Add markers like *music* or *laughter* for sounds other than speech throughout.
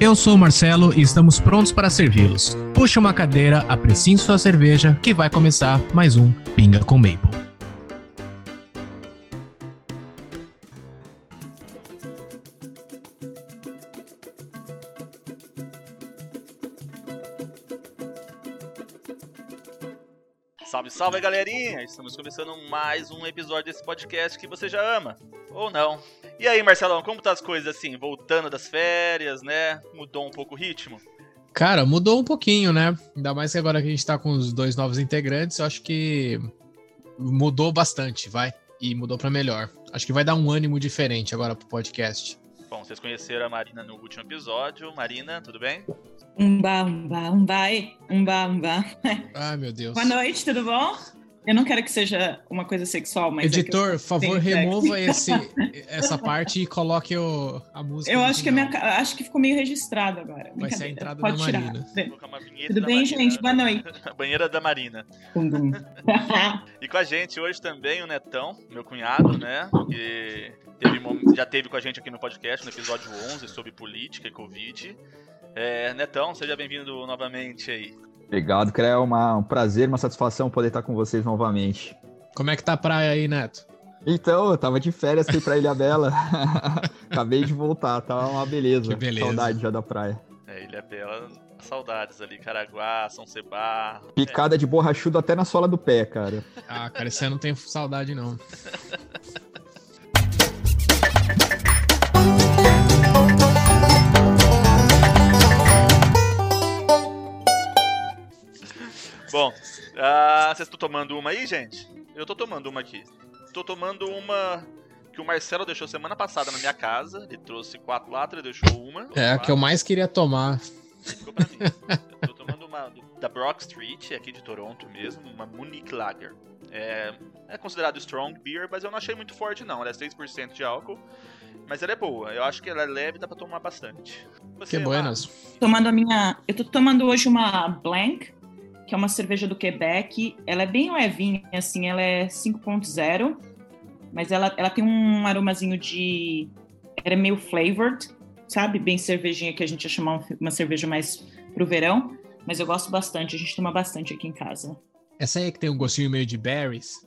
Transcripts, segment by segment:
Eu sou o Marcelo e estamos prontos para servi-los. Puxe uma cadeira, apreciem sua cerveja, que vai começar mais um Pinga com Maple. Salve, salve galerinha! Estamos começando mais um episódio desse podcast que você já ama, ou não. E aí, Marcelão, como tá as coisas assim? Voltando das férias, né? Mudou um pouco o ritmo? Cara, mudou um pouquinho, né? Ainda mais que agora que a gente tá com os dois novos integrantes, eu acho que mudou bastante, vai. E mudou para melhor. Acho que vai dar um ânimo diferente agora pro podcast. Bom, vocês conheceram a Marina no último episódio. Marina, tudo bem? Umba, umba, umbai, umba, umba. Ai, meu Deus. Boa noite, tudo bom? Eu não quero que seja uma coisa sexual, mas. Editor, é eu... favor, remova *laughs* esse, essa parte e coloque o, a música. Eu acho que, minha, acho que ficou meio registrado agora. Vai ser a entrada Pode da tirar. Marina. Tudo bem, gente? Boa noite. *laughs* Banheira da Marina. *laughs* e com a gente hoje também o Netão, meu cunhado, né? Que teve, já teve com a gente aqui no podcast, no episódio 11, sobre política e Covid. É, Netão, seja bem-vindo novamente aí. Obrigado, Cré. É uma, um prazer, uma satisfação poder estar com vocês novamente. Como é que tá a praia aí, Neto? Então, eu tava de férias, fui pra Ilha Bela. *laughs* Acabei de voltar, tava uma beleza. Que beleza. Saudade já da praia. É, Ilha Bela, saudades ali, Caraguá, São Sebar. Picada é. de borrachudo até na sola do pé, cara. Ah, cara, esse ano não tenho saudade, não. *laughs* Bom, uh, vocês estão tomando uma aí, gente? Eu tô tomando uma aqui. Tô tomando uma que o Marcelo deixou semana passada na minha casa. Ele trouxe quatro latas, ele deixou uma. É a que eu mais queria tomar. Ficou pra mim. Eu tô tomando uma da Brock Street, aqui de Toronto mesmo, uma Munich Lager. É, é considerado strong beer, mas eu não achei muito forte não. Ela é 6% de álcool. Mas ela é boa. Eu acho que ela é leve e dá pra tomar bastante. Você, que buenas. Tomando a minha. Eu tô tomando hoje uma Blank, que é uma cerveja do Quebec. Ela é bem levinha, assim, ela é 5.0, mas ela, ela tem um aromazinho de. Ela é meio flavored, sabe? Bem cervejinha que a gente ia chamar uma cerveja mais pro verão. Mas eu gosto bastante, a gente toma bastante aqui em casa. Essa aí é que tem um gostinho meio de berries?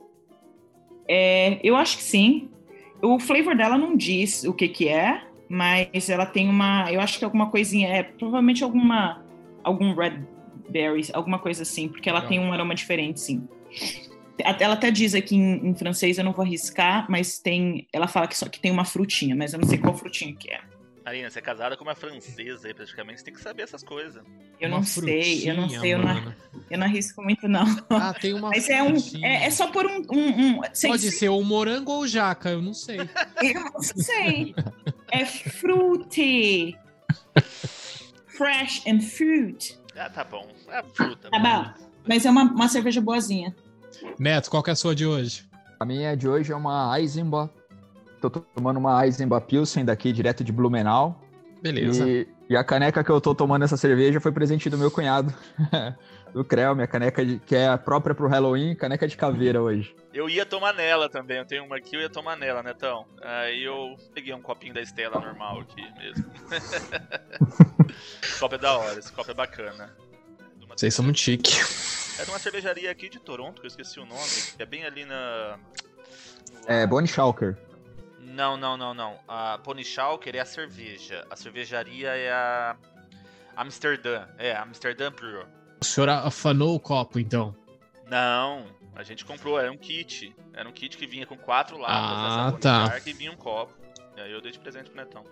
É, eu acho que sim. O flavor dela não diz o que que é, mas ela tem uma, eu acho que alguma coisinha, é provavelmente alguma algum red berries, alguma coisa assim, porque ela Legal. tem um aroma diferente, sim. Ela até diz aqui em, em, francês, eu não vou arriscar, mas tem, ela fala que só que tem uma frutinha, mas eu não sei qual frutinha que é. Marina, você é casada com uma francesa aí, praticamente, você tem que saber essas coisas. Eu uma não sei, eu não sei, eu não, eu não arrisco muito, não. Ah, tem uma Mas é, um, é, é, só por um. um, um Pode ser o morango ou o jaca, eu não sei. *laughs* Eu não sei. é fruity. *laughs* Fresh and fruit. Ah, tá bom. É fruta. Tá bom. Mas é uma, uma cerveja boazinha. Neto, qual que é a sua de hoje? A minha de hoje é uma Eisenbach. Tô tomando uma Eisenbach Pilsen daqui, direto de Blumenau. Beleza. E, e, a caneca que eu tô tomando essa cerveja foi presente do meu cunhado, *laughs* do Creu, minha caneca de, que é a própria pro Halloween, caneca de caveira hoje. Eu ia tomar nela também, eu tenho uma aqui, eu ia tomar nela, Netão. Aí eu peguei um copinho da Estela normal aqui mesmo. *laughs* esse copo é da hora, esse copo é bacana. Vocês são muito chique. É de uma cervejaria aqui de Toronto, que eu esqueci o nome, que é bem ali na... É, Bonnie Schalker. Não, não, não, não. A Pony Schalker é a cerveja. A cervejaria é a Amsterdã. É, Amsterdã Brewer. O senhor afanou o copo, então? Não, a gente comprou, era um kit. Era um kit que vinha com quatro latas ah, tá. E vinha um copo. E aí eu dei de presente pro Netão.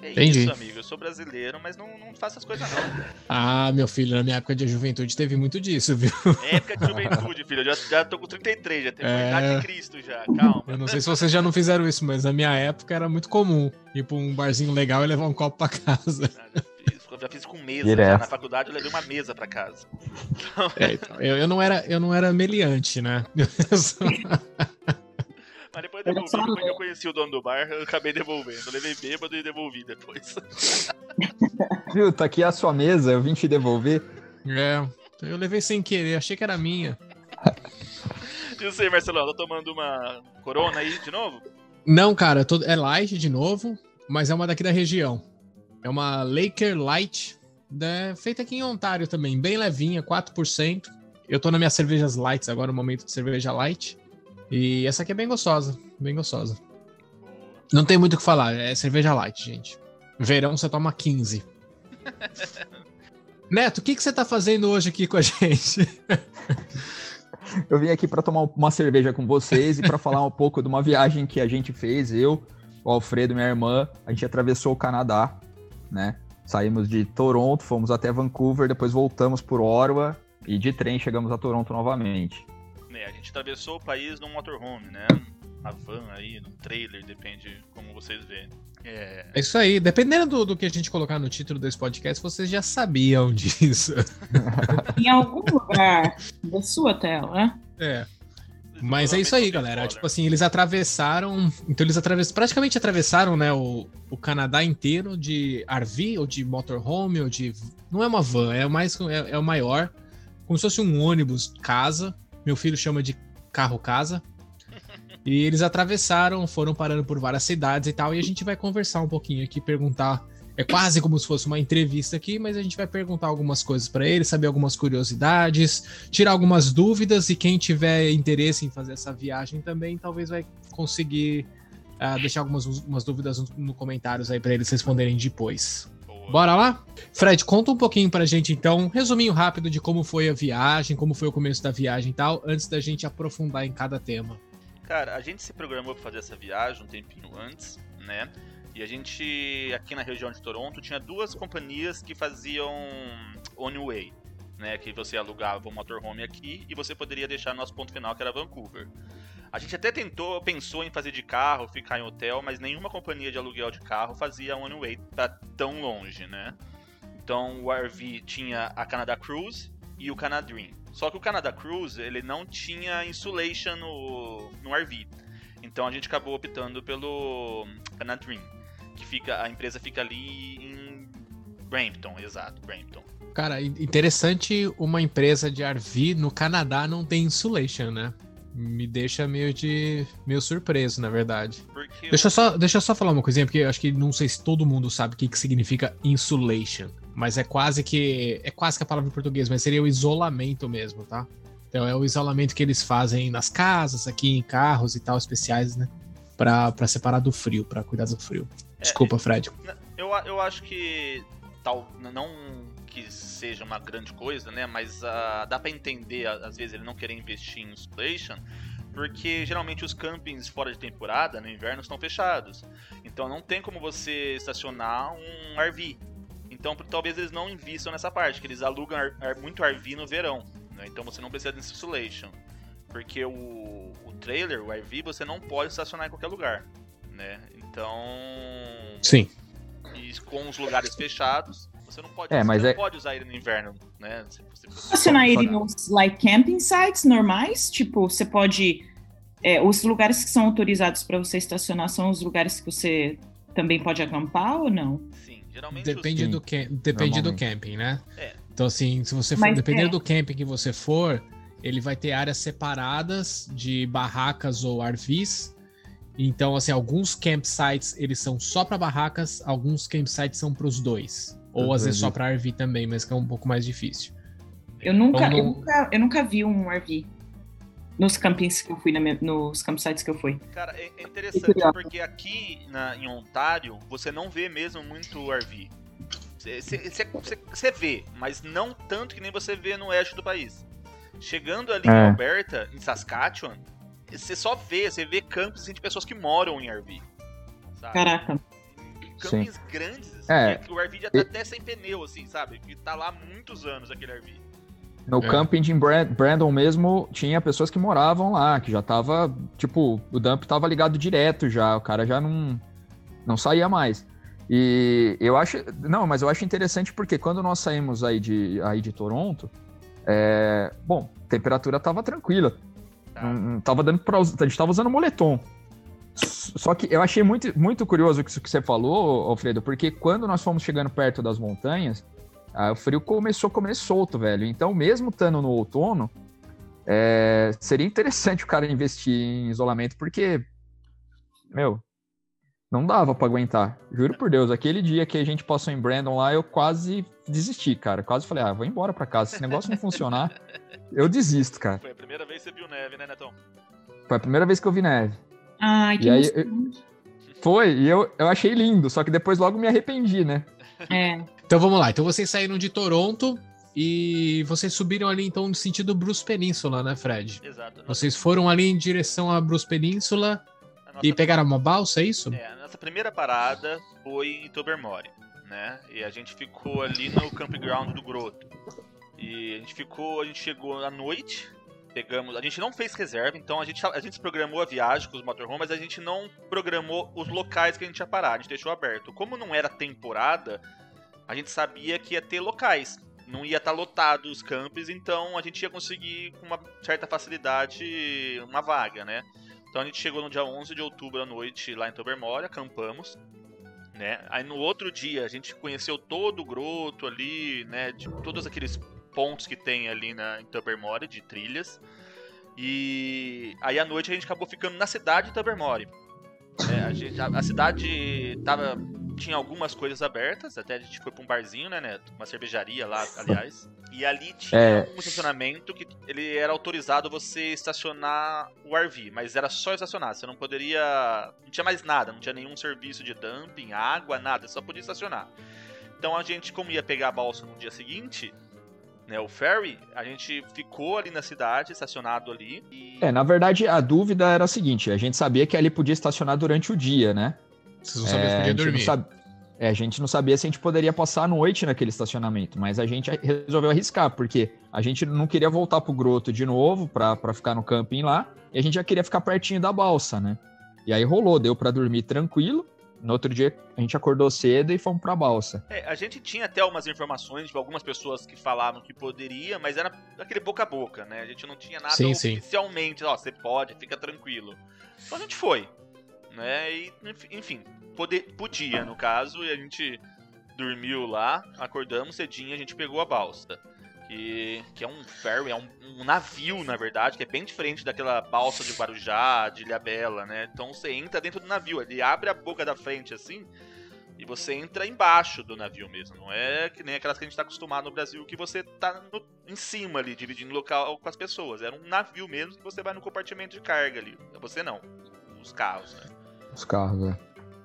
Que Entendi. isso, amigo. Eu sou brasileiro, mas não, não faço essas coisas, não. Ah, meu filho, na minha época de juventude teve muito disso, viu? Época de juventude, filho. Eu já, já tô com 33, já tenho é... idade de Cristo já. Calma. Eu não sei se vocês já não fizeram isso, mas na minha época era muito comum ir pra um barzinho legal e levar um copo pra casa. Ah, já fiz. eu já fiz com mesa. Direto. Já na faculdade eu levei uma mesa pra casa. É, então, eu, eu não era, eu não era meliante, né? Mas depois eu devolvi, depois que eu conheci o dono do bar, eu acabei devolvendo. Eu levei bêbado e devolvi depois. *laughs* Viu, tá aqui a sua mesa, eu vim te devolver. é, eu levei sem querer, achei que era minha. *laughs* E você, Marcelão, tá tomando uma corona aí de novo? Não, cara, tô- é light de novo, mas é uma daqui da região. É uma Laker Light, né, feita aqui em Ontário também, bem levinha, 4%. Eu tô nas minhas cervejas lights agora, no momento de cerveja light. E essa aqui é bem gostosa, bem gostosa. Não tem muito o que falar, é cerveja light, gente. Verão você toma 15. *laughs* Neto, o que, que você tá fazendo hoje aqui com a gente? *laughs* Eu vim aqui para tomar uma cerveja com vocês e para falar um pouco de uma viagem que a gente fez, eu, o Alfredo, minha irmã, a gente atravessou o Canadá, né? Saímos de Toronto, fomos até Vancouver, depois voltamos por Ottawa e de trem chegamos a Toronto novamente. Né, a gente atravessou o país num motorhome, né? Na van aí, num trailer, depende como vocês veem. É. É isso aí, dependendo do, do que a gente colocar no título desse podcast, vocês já sabiam *laughs* disso. Em algum lugar da sua tela, né? É. Mas é isso aí, galera. Tipo assim, eles atravessaram. Então eles atravessaram, praticamente atravessaram, né, o, o Canadá inteiro de RV ou de motorhome ou de. Não é uma van, é mais é, é o maior. Como se fosse um ônibus casa. Meu filho chama de carro casa. E eles atravessaram, foram parando por várias cidades e tal. E a gente vai conversar um pouquinho aqui, perguntar. É quase como se fosse uma entrevista aqui, mas a gente vai perguntar algumas coisas para eles, saber algumas curiosidades, tirar algumas dúvidas. E quem tiver interesse em fazer essa viagem também, talvez vai conseguir ah, deixar algumas umas dúvidas no, no comentários aí para eles responderem depois. Bora lá? Fred, conta um pouquinho pra gente então, um resuminho rápido de como foi a viagem, como foi o começo da viagem e tal, antes da gente aprofundar em cada tema. Cara, a gente se programou pra fazer essa viagem um tempinho antes, né? E a gente, aqui na região de Toronto, tinha duas companhias que faziam One Way, né? Que você alugava um motorhome aqui e você poderia deixar nosso ponto final, que era Vancouver. A gente até tentou, pensou em fazer de carro, ficar em hotel, mas nenhuma companhia de aluguel de carro fazia One Way pra tão longe, né? Então o RV tinha a Canada Cruise e o Canadream. Só que o Canada Cruise, ele não tinha insulation no, no RV. Então a gente acabou optando pelo Canadream, que fica a empresa fica ali em Brampton, exato, Brampton. Cara, in- interessante uma empresa de RV no Canadá não tem insulation, né? Me deixa meio de meio surpreso, na verdade. Porque Deixa eu só, deixa eu só falar uma coisinha, porque eu acho que não sei se todo mundo sabe o que, que significa insulation. Mas é quase que. É quase que a palavra em português, mas seria o isolamento mesmo, tá? Então é o isolamento que eles fazem nas casas, aqui em carros e tal, especiais, né? Pra, pra separar do frio, pra cuidar do frio. Desculpa, Fred. Eu, eu acho que tal, não que seja uma grande coisa, né? Mas ah, dá pra entender, às vezes, ele não querer investir em insulation, porque geralmente os campings fora de temporada, no inverno, estão fechados. Então não tem como você estacionar um RV. Então talvez eles não invistam nessa parte, que eles alugam muito RV no verão. né? Então você não precisa de insulation. Porque o, o trailer, o RV, você não pode estacionar em qualquer lugar. Né? Então. Sim. E com os lugares fechados, você não pode, É, você mas não é- pode usar ele no inverno, né? Se você- Estacionar ele nos like camping sites normais, tipo, você pode é, os lugares que são autorizados para você estacionar são os lugares que você também pode acampar ou não? Sim, geralmente Depende, Sim, do, cam- depende do camping, né? É. Então, assim, se você for, Mas dependendo é. do camping que você for, ele vai ter áreas separadas de barracas ou RVs. Então, assim, alguns campsites eles são só para barracas, alguns campsites são para os dois. Ou às vezes só para RV também, mas que é um pouco mais difícil. Eu nunca, Então, eu nunca, eu nunca vi um RV nos campings que eu fui, na minha- nos campsites que eu fui. Cara, é, é interessante curioso. porque aqui na- em Ontário você não vê mesmo muito RV. Você vê, mas não tanto que nem você vê no oeste do país. Chegando ali em É. Alberta, em Saskatchewan, você só vê, você vê campos assim, de pessoas que moram em RV. Sabe? Caraca. Campings grandes, assim, É. que o RV já tá até sem pneu, assim, sabe? Que tá lá há muitos anos aquele RV. No É. camping de Bra- Brandon mesmo, tinha pessoas que moravam lá, que já tava, tipo, o dump tava ligado direto já, o cara já não, não saía mais. E eu acho. Não, mas eu acho interessante porque quando nós saímos aí de, aí de Toronto, é, bom, a temperatura tava tranquila. Tá. Não, não tava dando pra, a gente tava usando moletom. Só que eu achei muito, muito curioso isso que você falou, Alfredo, porque quando nós fomos chegando perto das montanhas, o frio começou a comer solto, velho. Então, mesmo estando no outono, é, seria interessante o cara investir em isolamento, porque, meu, não dava para aguentar. Juro por Deus, aquele dia que a gente passou em Brandon lá, eu quase desisti, cara. Quase falei, ah, vou embora para casa. Se esse negócio não funcionar, eu desisto, cara. Foi a primeira vez que você viu neve, né, Netão? Foi a primeira vez que eu vi neve. Ai, que e aí, eu... Foi, e eu, eu achei lindo, só que depois logo me arrependi, né? É. Então vamos lá. Então vocês saíram de Toronto e vocês subiram ali então no sentido Bruce Península, né, Fred? Exato. Vocês foram ali em direção a Bruce Península e pegaram uma balsa, é isso? É, a nossa primeira parada foi em Tobermory, né? E a gente ficou ali no campground do Groto. E a gente ficou, a gente chegou à noite, pegamos. A gente não fez reserva, então a gente, a gente programou a viagem com os motorhomes, mas a gente não programou os locais que a gente ia parar, a gente deixou aberto. Como não era temporada, a gente sabia que ia ter locais. Não ia estar tá lotado os campos, então a gente ia conseguir com uma certa facilidade uma vaga, né? Então a gente chegou no dia 11 de outubro à noite lá em Tobermory, acampamos. Né? Aí no outro dia a gente conheceu todo o groto ali, né? De todos aqueles pontos que tem ali na, em Tobermory, de trilhas. E aí à noite a gente acabou ficando na cidade de Tobermory. É, a, gente, a, a, cidade tava, tinha algumas coisas abertas, até a gente foi pra um barzinho, né, Neto? Uma cervejaria lá, aliás. E ali tinha é... um estacionamento que ele era autorizado você estacionar o RV, mas era só estacionar, você não poderia. Não tinha mais nada, não tinha nenhum serviço de dumping, água, nada, só podia estacionar. Então a gente, como ia pegar a balsa no dia seguinte, né, o ferry, a gente ficou ali na cidade, estacionado ali. E... É, na verdade, a dúvida era a seguinte: a gente sabia que ali podia estacionar durante o dia, né? Vocês não sabiam é, se podia dormir. Sab... É, a gente não sabia se a gente poderia passar a noite naquele estacionamento, mas a gente resolveu arriscar, porque a gente não queria voltar pro groto de novo para ficar no camping lá, e a gente já queria ficar pertinho da balsa, né? E aí rolou, deu para dormir tranquilo. No outro dia a gente acordou cedo e fomos pra balsa. É, a gente tinha até algumas informações de algumas pessoas que falavam que poderia, mas era aquele boca a boca, né? A gente não tinha nada sim, oficialmente, ó, você pode, fica tranquilo. Então a gente foi, né? E, enfim, poder, podia no caso, e a gente dormiu lá, acordamos cedinho, a gente pegou a balsa que, que é um ferry, é um, um, navio, na verdade, que é bem diferente daquela balsa de Guarujá, de Ilhabela, né? Então você entra dentro do navio, ele abre a boca da frente assim, e você entra embaixo do navio mesmo. Não é que nem aquelas que a gente está acostumado no Brasil, que você tá no, em cima ali, dividindo local com as pessoas. Era um navio mesmo que você vai no compartimento de carga ali. Você não, os carros, né? Os carros, é.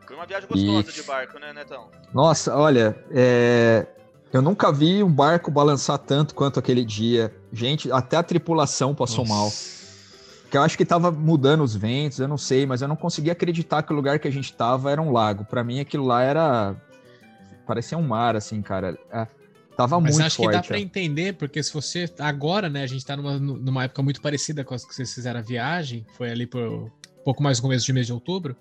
Foi uma viagem gostosa e... de barco, né, Netão? Nossa, olha, é... Eu nunca vi um barco balançar tanto quanto aquele dia. Gente, até a tripulação passou Nossa. mal. Que eu acho que tava mudando os ventos, eu não sei, mas eu não conseguia acreditar que o lugar que a gente tava era um lago. Para mim aquilo lá era parecia um mar assim, cara. É, tava mas muito acho forte. Mas acho que dá para entender, porque se você agora, né, a gente tá numa, numa época muito parecida com as que vocês fizeram a viagem, foi ali por um pouco mais no começo de mês de outubro.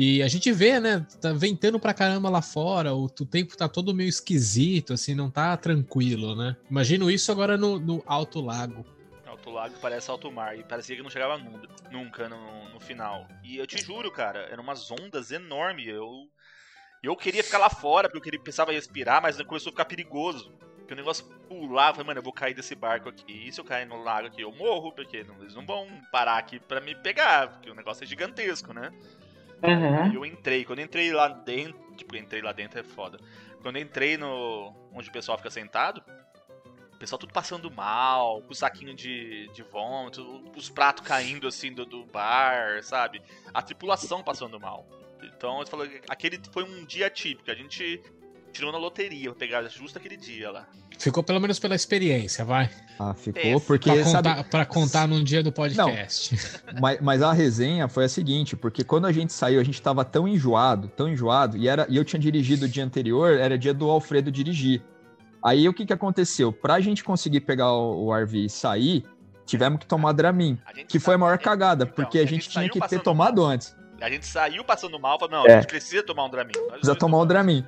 E a gente vê, né? Tá ventando pra caramba lá fora, o, o tempo tá todo meio esquisito, assim, não tá tranquilo, né? Imagino isso agora no, no Alto Lago. Alto Lago parece alto mar, e parecia que não chegava nunca, no, no final. E eu te juro, cara, eram umas ondas enormes. Eu, eu queria ficar lá fora, porque eu pensava em respirar, mas começou a ficar perigoso. Porque o negócio pulava, falei, mano, eu vou cair desse barco aqui. E se eu cair no lago aqui, eu morro, porque eles não vão parar aqui pra me pegar, porque o negócio é gigantesco, né? Uhum. Eu entrei, quando entrei lá dentro, tipo, entrei lá dentro é foda. Quando entrei no onde o pessoal fica sentado, o pessoal tudo passando mal, com o saquinho de, de vômito, os pratos caindo assim do, do bar, sabe? A tripulação passando mal. Então, eu falo, aquele foi um dia típico. A gente tirou na loteria, pra pegar justo aquele dia lá. Ficou pelo menos pela experiência, vai. Ah, ficou, é, porque. Pra contar, sabe... pra contar num dia do podcast. Mas, mas, a resenha foi a seguinte: porque quando a gente saiu, a gente tava tão enjoado, tão enjoado, e, era, e eu tinha dirigido o dia anterior, era dia do Alfredo dirigir. Aí o que que aconteceu? Pra gente conseguir pegar o, o RV e sair, tivemos que tomar Dramin, que foi a maior cagada, então, porque a gente, a gente tinha que ter tomado mal. antes. A gente saiu passando mal, falou, não, É. a gente precisa tomar um Dramin. Precisa tomar um. Dramin.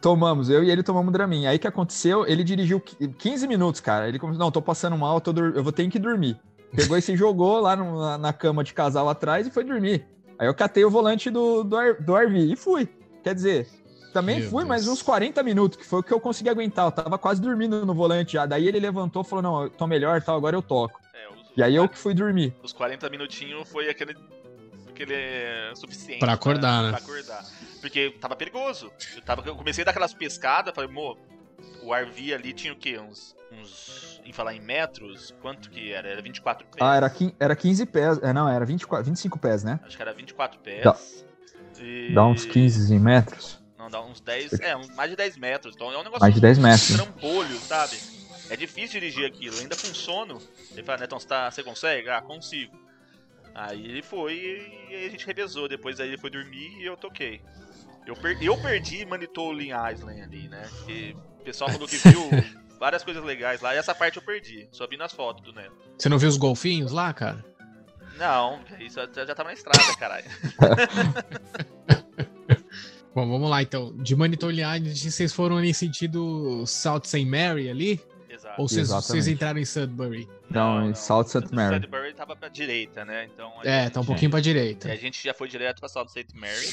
Tomamos, eu e ele tomamos Dramin. Aí o que aconteceu? Ele dirigiu qui- 15 minutos, cara. Ele começou, não, tô passando mal, tô dur- eu vou ter que dormir. Pegou e se jogou lá no- na, na cama de casal atrás e foi dormir. Aí eu catei o volante do, do, do RV e fui. Quer dizer, também Meu fui, mas Deus. uns 40 minutos, que foi o que eu consegui aguentar. Eu tava quase dormindo no volante já. Daí ele levantou e falou: não, eu tô melhor, tal, agora eu toco. É, os, E aí eu que fui dormir. Os 40 minutinhos foi aquele. Aquele é, suficiente. Pra acordar, né? Pra acordar. Porque tava perigoso. Eu, tava, eu comecei a dar aquelas pescadas, falei, mo, o RV ali tinha o quê? Uns. uns em falar em metros, quanto que era? Era 24 pés. Ah, era, quin- era 15 pés. É, não, era 24, 25 pés, né? Acho que era 24 pés. Dá- E- Dá uns 15 metros. Não, dá uns 10. É, uns- mais de 10 metros. Então é um negócio. Mais de 10 metros. Um trambolho, sabe? É difícil dirigir aquilo, ainda com sono. Ele fala, Netão, você, tá, você consegue? Ah, consigo. Aí ele foi e aí a gente revezou. Depois aí ele foi dormir e eu toquei. Eu, per- eu perdi Manitoulin Island ali, né? Que o pessoal falou que viu *laughs* várias coisas legais lá e essa parte eu perdi. Só vi nas fotos do Neto. Você não viu os golfinhos lá, cara? Não, isso já, já tava na estrada, caralho. *laughs* Bom, vamos lá então. De Manitou Island, vocês foram ali em sentido South St. Mary ali? Ou vocês, vocês entraram em Sudbury? Não, em South St. Mary. Sudbury tava pra direita, né? Então, É, gente- tá um pouquinho pra direita. E a gente já foi direto pra South St. Mary.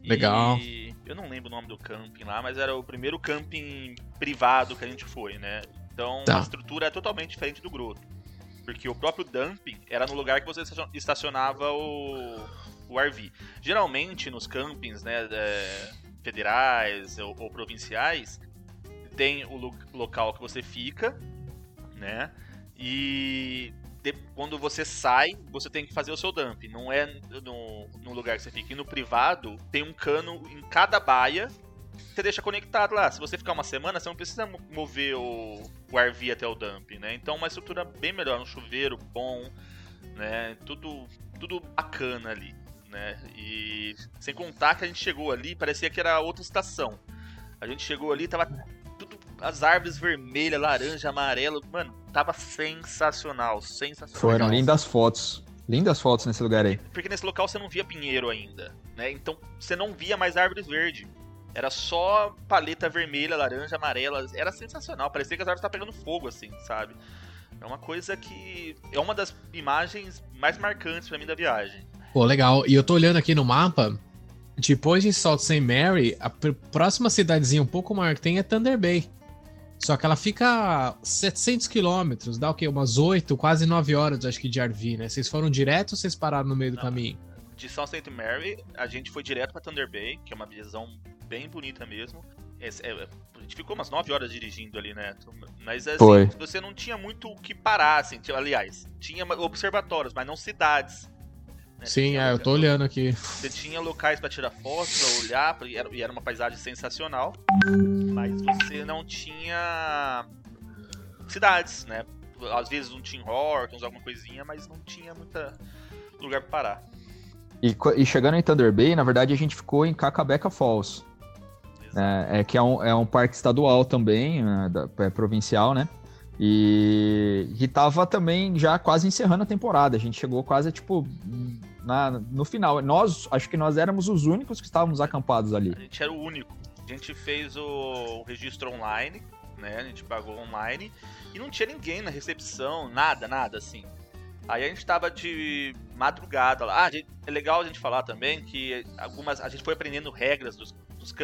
Legal. E eu não lembro o nome do camping lá, mas era o primeiro camping privado que a gente foi, né? Então Tá. a estrutura é totalmente diferente do Groto. Porque o próprio dumping era no lugar que você estacion- estacionava o, o RV. Geralmente nos campings, né, é, federais ou, ou provinciais, tem o lo- local que você fica, né? E de- quando você sai, você tem que fazer o seu dump. Não é no, no lugar que você fica. E no privado, tem um cano em cada baia você deixa conectado lá. Se você ficar uma semana, você não precisa mo- mover o, o RV até o dump, né? Então, uma estrutura bem melhor. Um chuveiro bom, né? Tudo, tudo bacana ali, né? E sem contar que a gente chegou ali, parecia que era outra estação. A gente chegou ali, tava. As árvores vermelhas, laranja, amarelo. Mano, tava sensacional. Sensacional. Foram Legal. lindas fotos. Lindas fotos nesse lugar aí. Porque nesse local você não via pinheiro ainda, né? Então você não via mais árvores verdes. Era só paleta vermelha, laranja, amarela. Era sensacional. Parecia que as árvores estavam pegando fogo, assim, sabe? É uma coisa que. É uma das imagens mais marcantes pra mim da viagem. Pô, legal. E eu tô olhando aqui no mapa. Depois de Salt St. Mary, a pr- próxima cidadezinha um pouco maior que tem é Thunder Bay. Só que ela fica a 700 quilômetros, dá o quê? Umas 8, quase 9 horas, acho que, de RV, né? Vocês foram direto ou vocês pararam no meio do Não. caminho? De South St. Mary, a gente foi direto pra Thunder Bay, que é uma visão bem bonita mesmo. Esse- é, a gente ficou umas 9 horas dirigindo ali, né? Mas assim, Foi. você não tinha muito o que parar, assim. Aliás, tinha observatórios, mas não cidades. Né? Sim, é, eu tô olhando aqui. Você tinha locais pra tirar fotos, pra olhar, pra- e era, e era uma paisagem sensacional. Mas você não tinha cidades, né? Às vezes um Tim Hortons, alguma coisinha, mas não tinha muita lugar pra parar. E, e chegando em Thunder Bay, na verdade, a gente ficou em Cacabeca Falls. É, é que é um, é um parque estadual também, né, da- é provincial, né? E, e tava também já quase encerrando a temporada. A gente chegou quase, tipo, na, no final. Nós, acho que nós éramos os únicos que estávamos acampados ali. A gente era o único. A gente fez o, o registro online, né? A gente pagou online e não tinha ninguém na recepção, nada, nada assim. Aí a gente tava de madrugada lá. Ah, gente- é legal a gente falar também que algumas a gente foi aprendendo regras dos, dos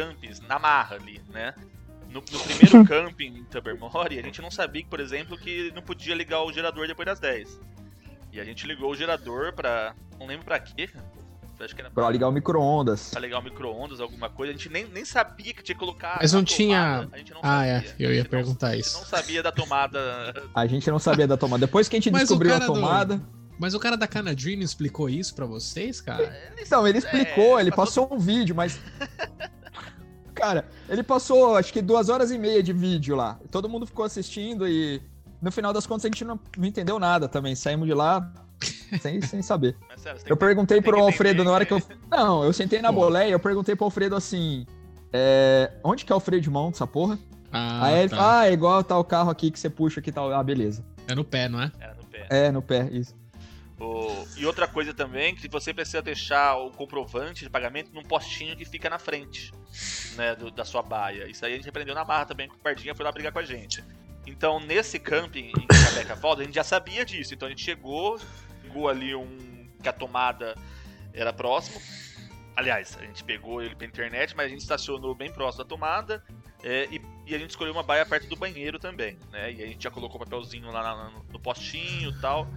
na marra ali, né? No, no primeiro *laughs* camping em Tobermory, a gente não sabia, que, por exemplo, que não podia ligar o gerador depois das 10. E a gente ligou o gerador pra. Não lembro pra quê. Acho que era Pra ligar o micro-ondas. pra ligar o micro-ondas, alguma coisa. A gente nem, nem sabia que tinha que colocar. Mas não tinha- tomada, a gente não Ah, é, sabia. eu A ia gente não- perguntar a gente isso. não sabia da tomada. A gente não sabia da tomada. Depois que a gente Mas o descobriu a cara do- tomada. Mas o cara da Canadream explicou isso pra vocês, cara? Então, ele explicou, É, ele passou- passou um vídeo, mas. Cara, ele passou acho que duas horas e meia de vídeo lá. Todo mundo ficou assistindo e no final das contas a gente não, não entendeu nada também. Saímos de lá *laughs* sem, sem saber. Mas, sério, você tem Eu perguntei pro Alfredo na hora que eu. *laughs* Não, eu sentei na boleia eu perguntei pro Alfredo assim. é, onde que é o freio de mão dessa porra? Ah, Aí ele tá. falou, ah, é igual tá o carro aqui que você puxa aqui e tal. Ah, beleza. É no pé, não é? Era no pé. É, no pé, isso. E outra coisa também, que você precisa deixar o comprovante de pagamento num postinho que fica na frente, né, do- da sua baia. Isso aí a gente aprendeu na barra também, que o Pardinha foi lá brigar com a gente. Então, nesse camping em Cabeca Falls, a gente já sabia disso. Então a gente chegou, pegou ali um que a tomada era próximo. Aliás, a gente pegou ele pela internet, mas a gente estacionou bem próximo da tomada. é, e, e a gente escolheu uma baia perto do banheiro também, né? E a gente já colocou o papelzinho lá na- no postinho e tal.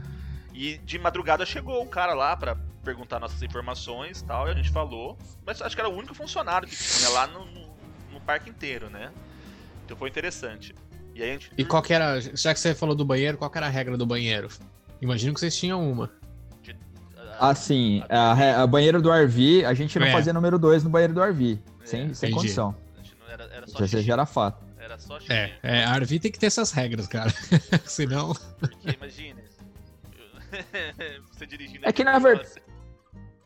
E de madrugada chegou um cara lá pra perguntar nossas informações e tal, e a gente falou. Mas acho que era o único funcionário que tinha lá no, no- no parque inteiro, né? Então foi interessante. E aí a gente. E qual que era, já que você falou do banheiro, qual que era a regra do banheiro? Imagino que vocês tinham uma. Assim, a, a banheiro do RV, a gente não É. fazia número 2 no banheiro do RV. sem sem entendi. condição. a gente não era, era só Já, já era fato. Era só xixi. É, é, a Arvi tem que ter essas regras, cara. *laughs* Senão. Porque imagine. *laughs* você dirigindo. É que, na ver- nossa,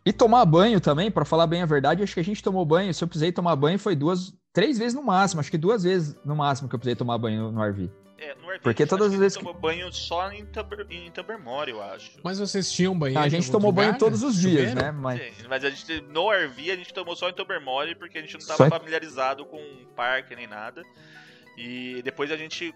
E tomar banho também, pra falar bem a verdade, acho que a gente tomou banho. Se eu precisei tomar banho, foi duas, três vezes no máximo. Acho que duas vezes no máximo que eu precisei tomar banho no, no RV. É, no RV, Porque todas as a vezes gente que- tomou banho só em, Tuber, em Tubermore, eu acho. Mas vocês tinham banheiro? a em gente tomou banho lugar? todos os dias, Chuveiro? né? Mas Sim, mas a gente, no RV a gente tomou só em Tobermory porque a gente não Só estava em- familiarizado com parque nem nada. E depois a gente,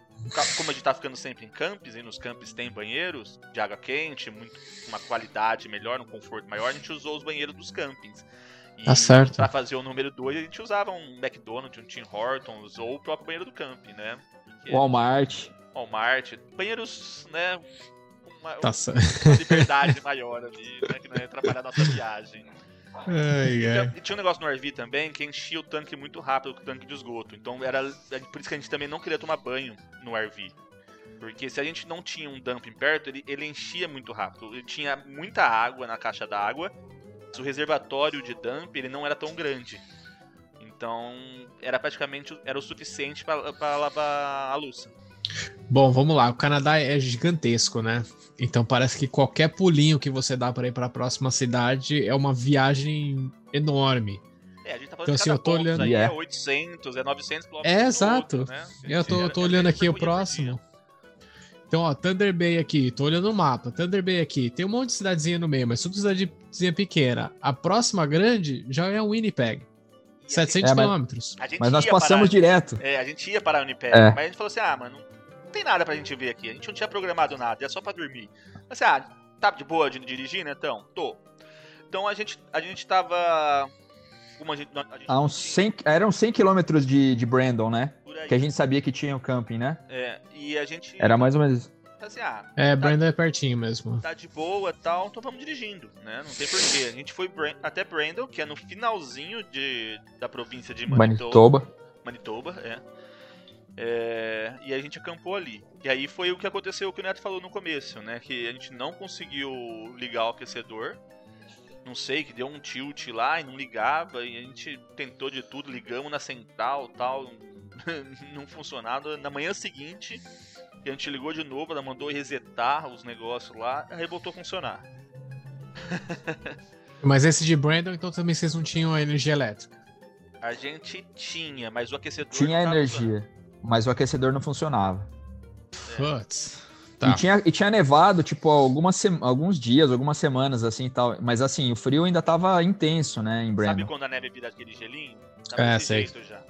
como a gente tá ficando sempre em campos, e nos campos tem banheiros de água quente, muito, uma qualidade melhor, um conforto maior, a gente usou os banheiros dos campings. E Tá certo. Pra fazer o número 2, a gente usava um McDonald's, um Tim Hortons ou o próprio banheiro do camping, né? Porque Walmart. Walmart, banheiros, né? Uma, Tá certo. uma liberdade maior ali, né? Que não ia atrapalhar a nossa viagem. *laughs* Ai, Tinha- ai. E tinha um negócio no RV também que enchia o tanque muito rápido com o tanque de esgoto. Então era é por isso que a gente também não queria tomar banho no RV. Porque se a gente não tinha um dumping perto, ele, ele enchia muito rápido. Ele tinha muita água na caixa d'água. O reservatório de dump ele não era tão grande. Então era praticamente era o suficiente para lavar a louça. Bom, vamos lá. O Canadá é gigantesco, né? Então parece que qualquer pulinho que você dá para ir para a próxima cidade é uma viagem enorme. É, a gente tá falando Então, de assim, eu tô ponto, olhando- aí É. é 800, é 900 quilômetros. É, exato. outro, né? Eu tô, Era- tô olhando aqui o próximo. Então, ó, Thunder Bay aqui, tô olhando o mapa. Thunder Bay aqui, tem um monte de cidadezinha no meio, mas tudo cidadezinha pequena. A próxima grande já é o Winnipeg. E a 700 É, mas- quilômetros. A Mas nós passamos parar, direto. É, a gente ia parar no Unipeg, É. mas a gente falou assim, ah, mano, não tem nada pra gente ver aqui. A gente não tinha programado nada, é só pra dormir. Mas assim, ah, tá de boa de dirigir, né? Então, tô. Então a gente, a gente tava... Como a gente, a gente uns tinha 100, eram 100 quilômetros de, de Brandon, né? Que a gente sabia que tinha o camping, né? É, e a gente... Era mais ou menos. Assim, ah, É, Brandon é pertinho mesmo. tá de boa e tal, então vamos dirigindo, né? Não tem porquê. A gente foi até Brandon, que é no finalzinho de, da província de Manitoba. Manitoba. Manitoba, é. É, E a gente acampou ali. E aí foi o que aconteceu, o que o Neto falou no começo, né? Que a gente não conseguiu ligar o aquecedor. Não sei, que deu um tilt lá e não ligava. E a gente tentou de tudo, ligamos na central tal. não *laughs* funcionava. Na manhã seguinte, a gente ligou de novo, ela mandou resetar os negócios lá, aí voltou a funcionar. *laughs* Mas esse de Brandon, então também vocês não tinham a energia elétrica. A gente tinha, mas o aquecedor. Tinha energia, mas o aquecedor não funcionava. Putz. Tá. E, tinha, e tinha nevado, tipo, algumas alguns dias, algumas semanas, assim, e tal. Mas, assim, o frio ainda tava intenso, né, em Sabe Brandon. quando a neve vira aquele gelinho? Tava É, sei. já.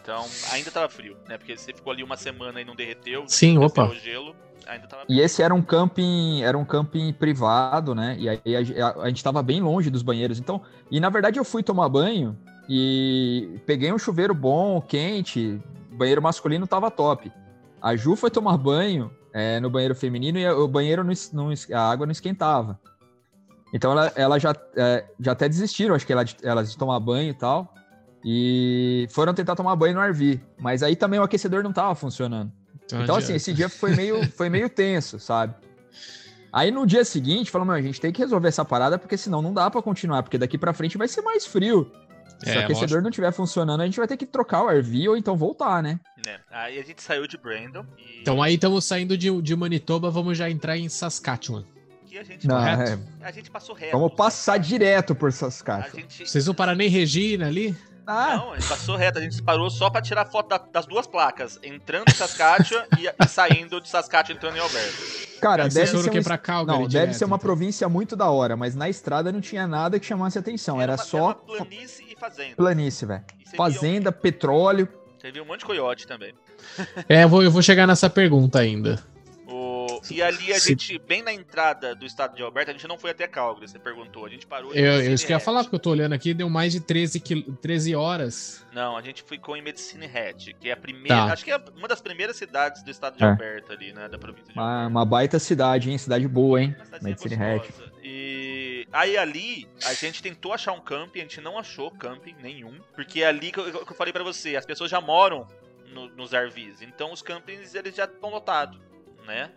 Então, ainda tava frio, né? Porque você ficou ali uma semana e não derreteu. Sim, não opa. o gelo, ainda tava E esse era um camping, era um camping privado, né? E aí a, a- a gente tava bem longe dos banheiros. Então, e na verdade eu fui tomar banho e peguei um chuveiro bom, quente, banheiro masculino tava top. A Ju foi tomar banho é, no banheiro feminino e o banheiro não, não a água não esquentava. Então ela, ela já, é, já até desistiram, acho que ela, elas de tomar banho e tal. E foram tentar tomar banho no RV. Mas aí também o aquecedor não tava funcionando. não Então, assim, esse dia foi meio, foi meio tenso, sabe? Aí no dia seguinte, falou, meu, a gente tem que resolver essa parada, porque senão não dá pra continuar, porque daqui pra frente vai ser mais frio. Se É, o aquecedor lógico. não estiver funcionando, a gente vai ter que trocar o RV ou então voltar, né? né? Aí a gente saiu de Brandon e Então aí estamos saindo de, de Manitoba, vamos já entrar em Saskatchewan. aqui a gente, Não, Correto. é, a gente passou reto. vamos passar direto por caixas. gente, Vocês não parar nem Regina ali? Ah, Não, a gente passou reto, a gente parou só pra tirar foto da- das duas placas, entrando em Saskatchewan e, e saindo de Saskatchewan entrando em Alberta. Cara, Aí deve ser, um... pra Calgary não, deve direto, ser uma então? província muito da hora, mas na estrada não tinha nada que chamasse atenção. Era, uma- só uma planície e fazenda. planície, velho. Fazenda, petróleo. Você viu um monte de coiote também. *laughs* É, eu vou, eu vou chegar nessa pergunta ainda. O- E ali a Se- gente, bem na entrada do estado de Alberta, a gente não foi até Calgary, você perguntou. A gente parou em Eu, eu isso que eu ia falar, porque eu tô olhando aqui, deu mais de 13, quil... 13 horas. Não, a gente ficou em Medicine Hat, que é a primeira. Tá. Acho que é uma das primeiras cidades do estado de É. Alberta ali, né? Da província de Uma, Alberta. uma baita cidade, hein? Cidade boa, hein? Medicine Hat. E aí ali, a gente tentou achar um camping, a gente não achou camping nenhum. Porque é ali que eu, que eu falei pra você, as pessoas já moram no- nos RVs. Então os campings eles já estão lotados, né?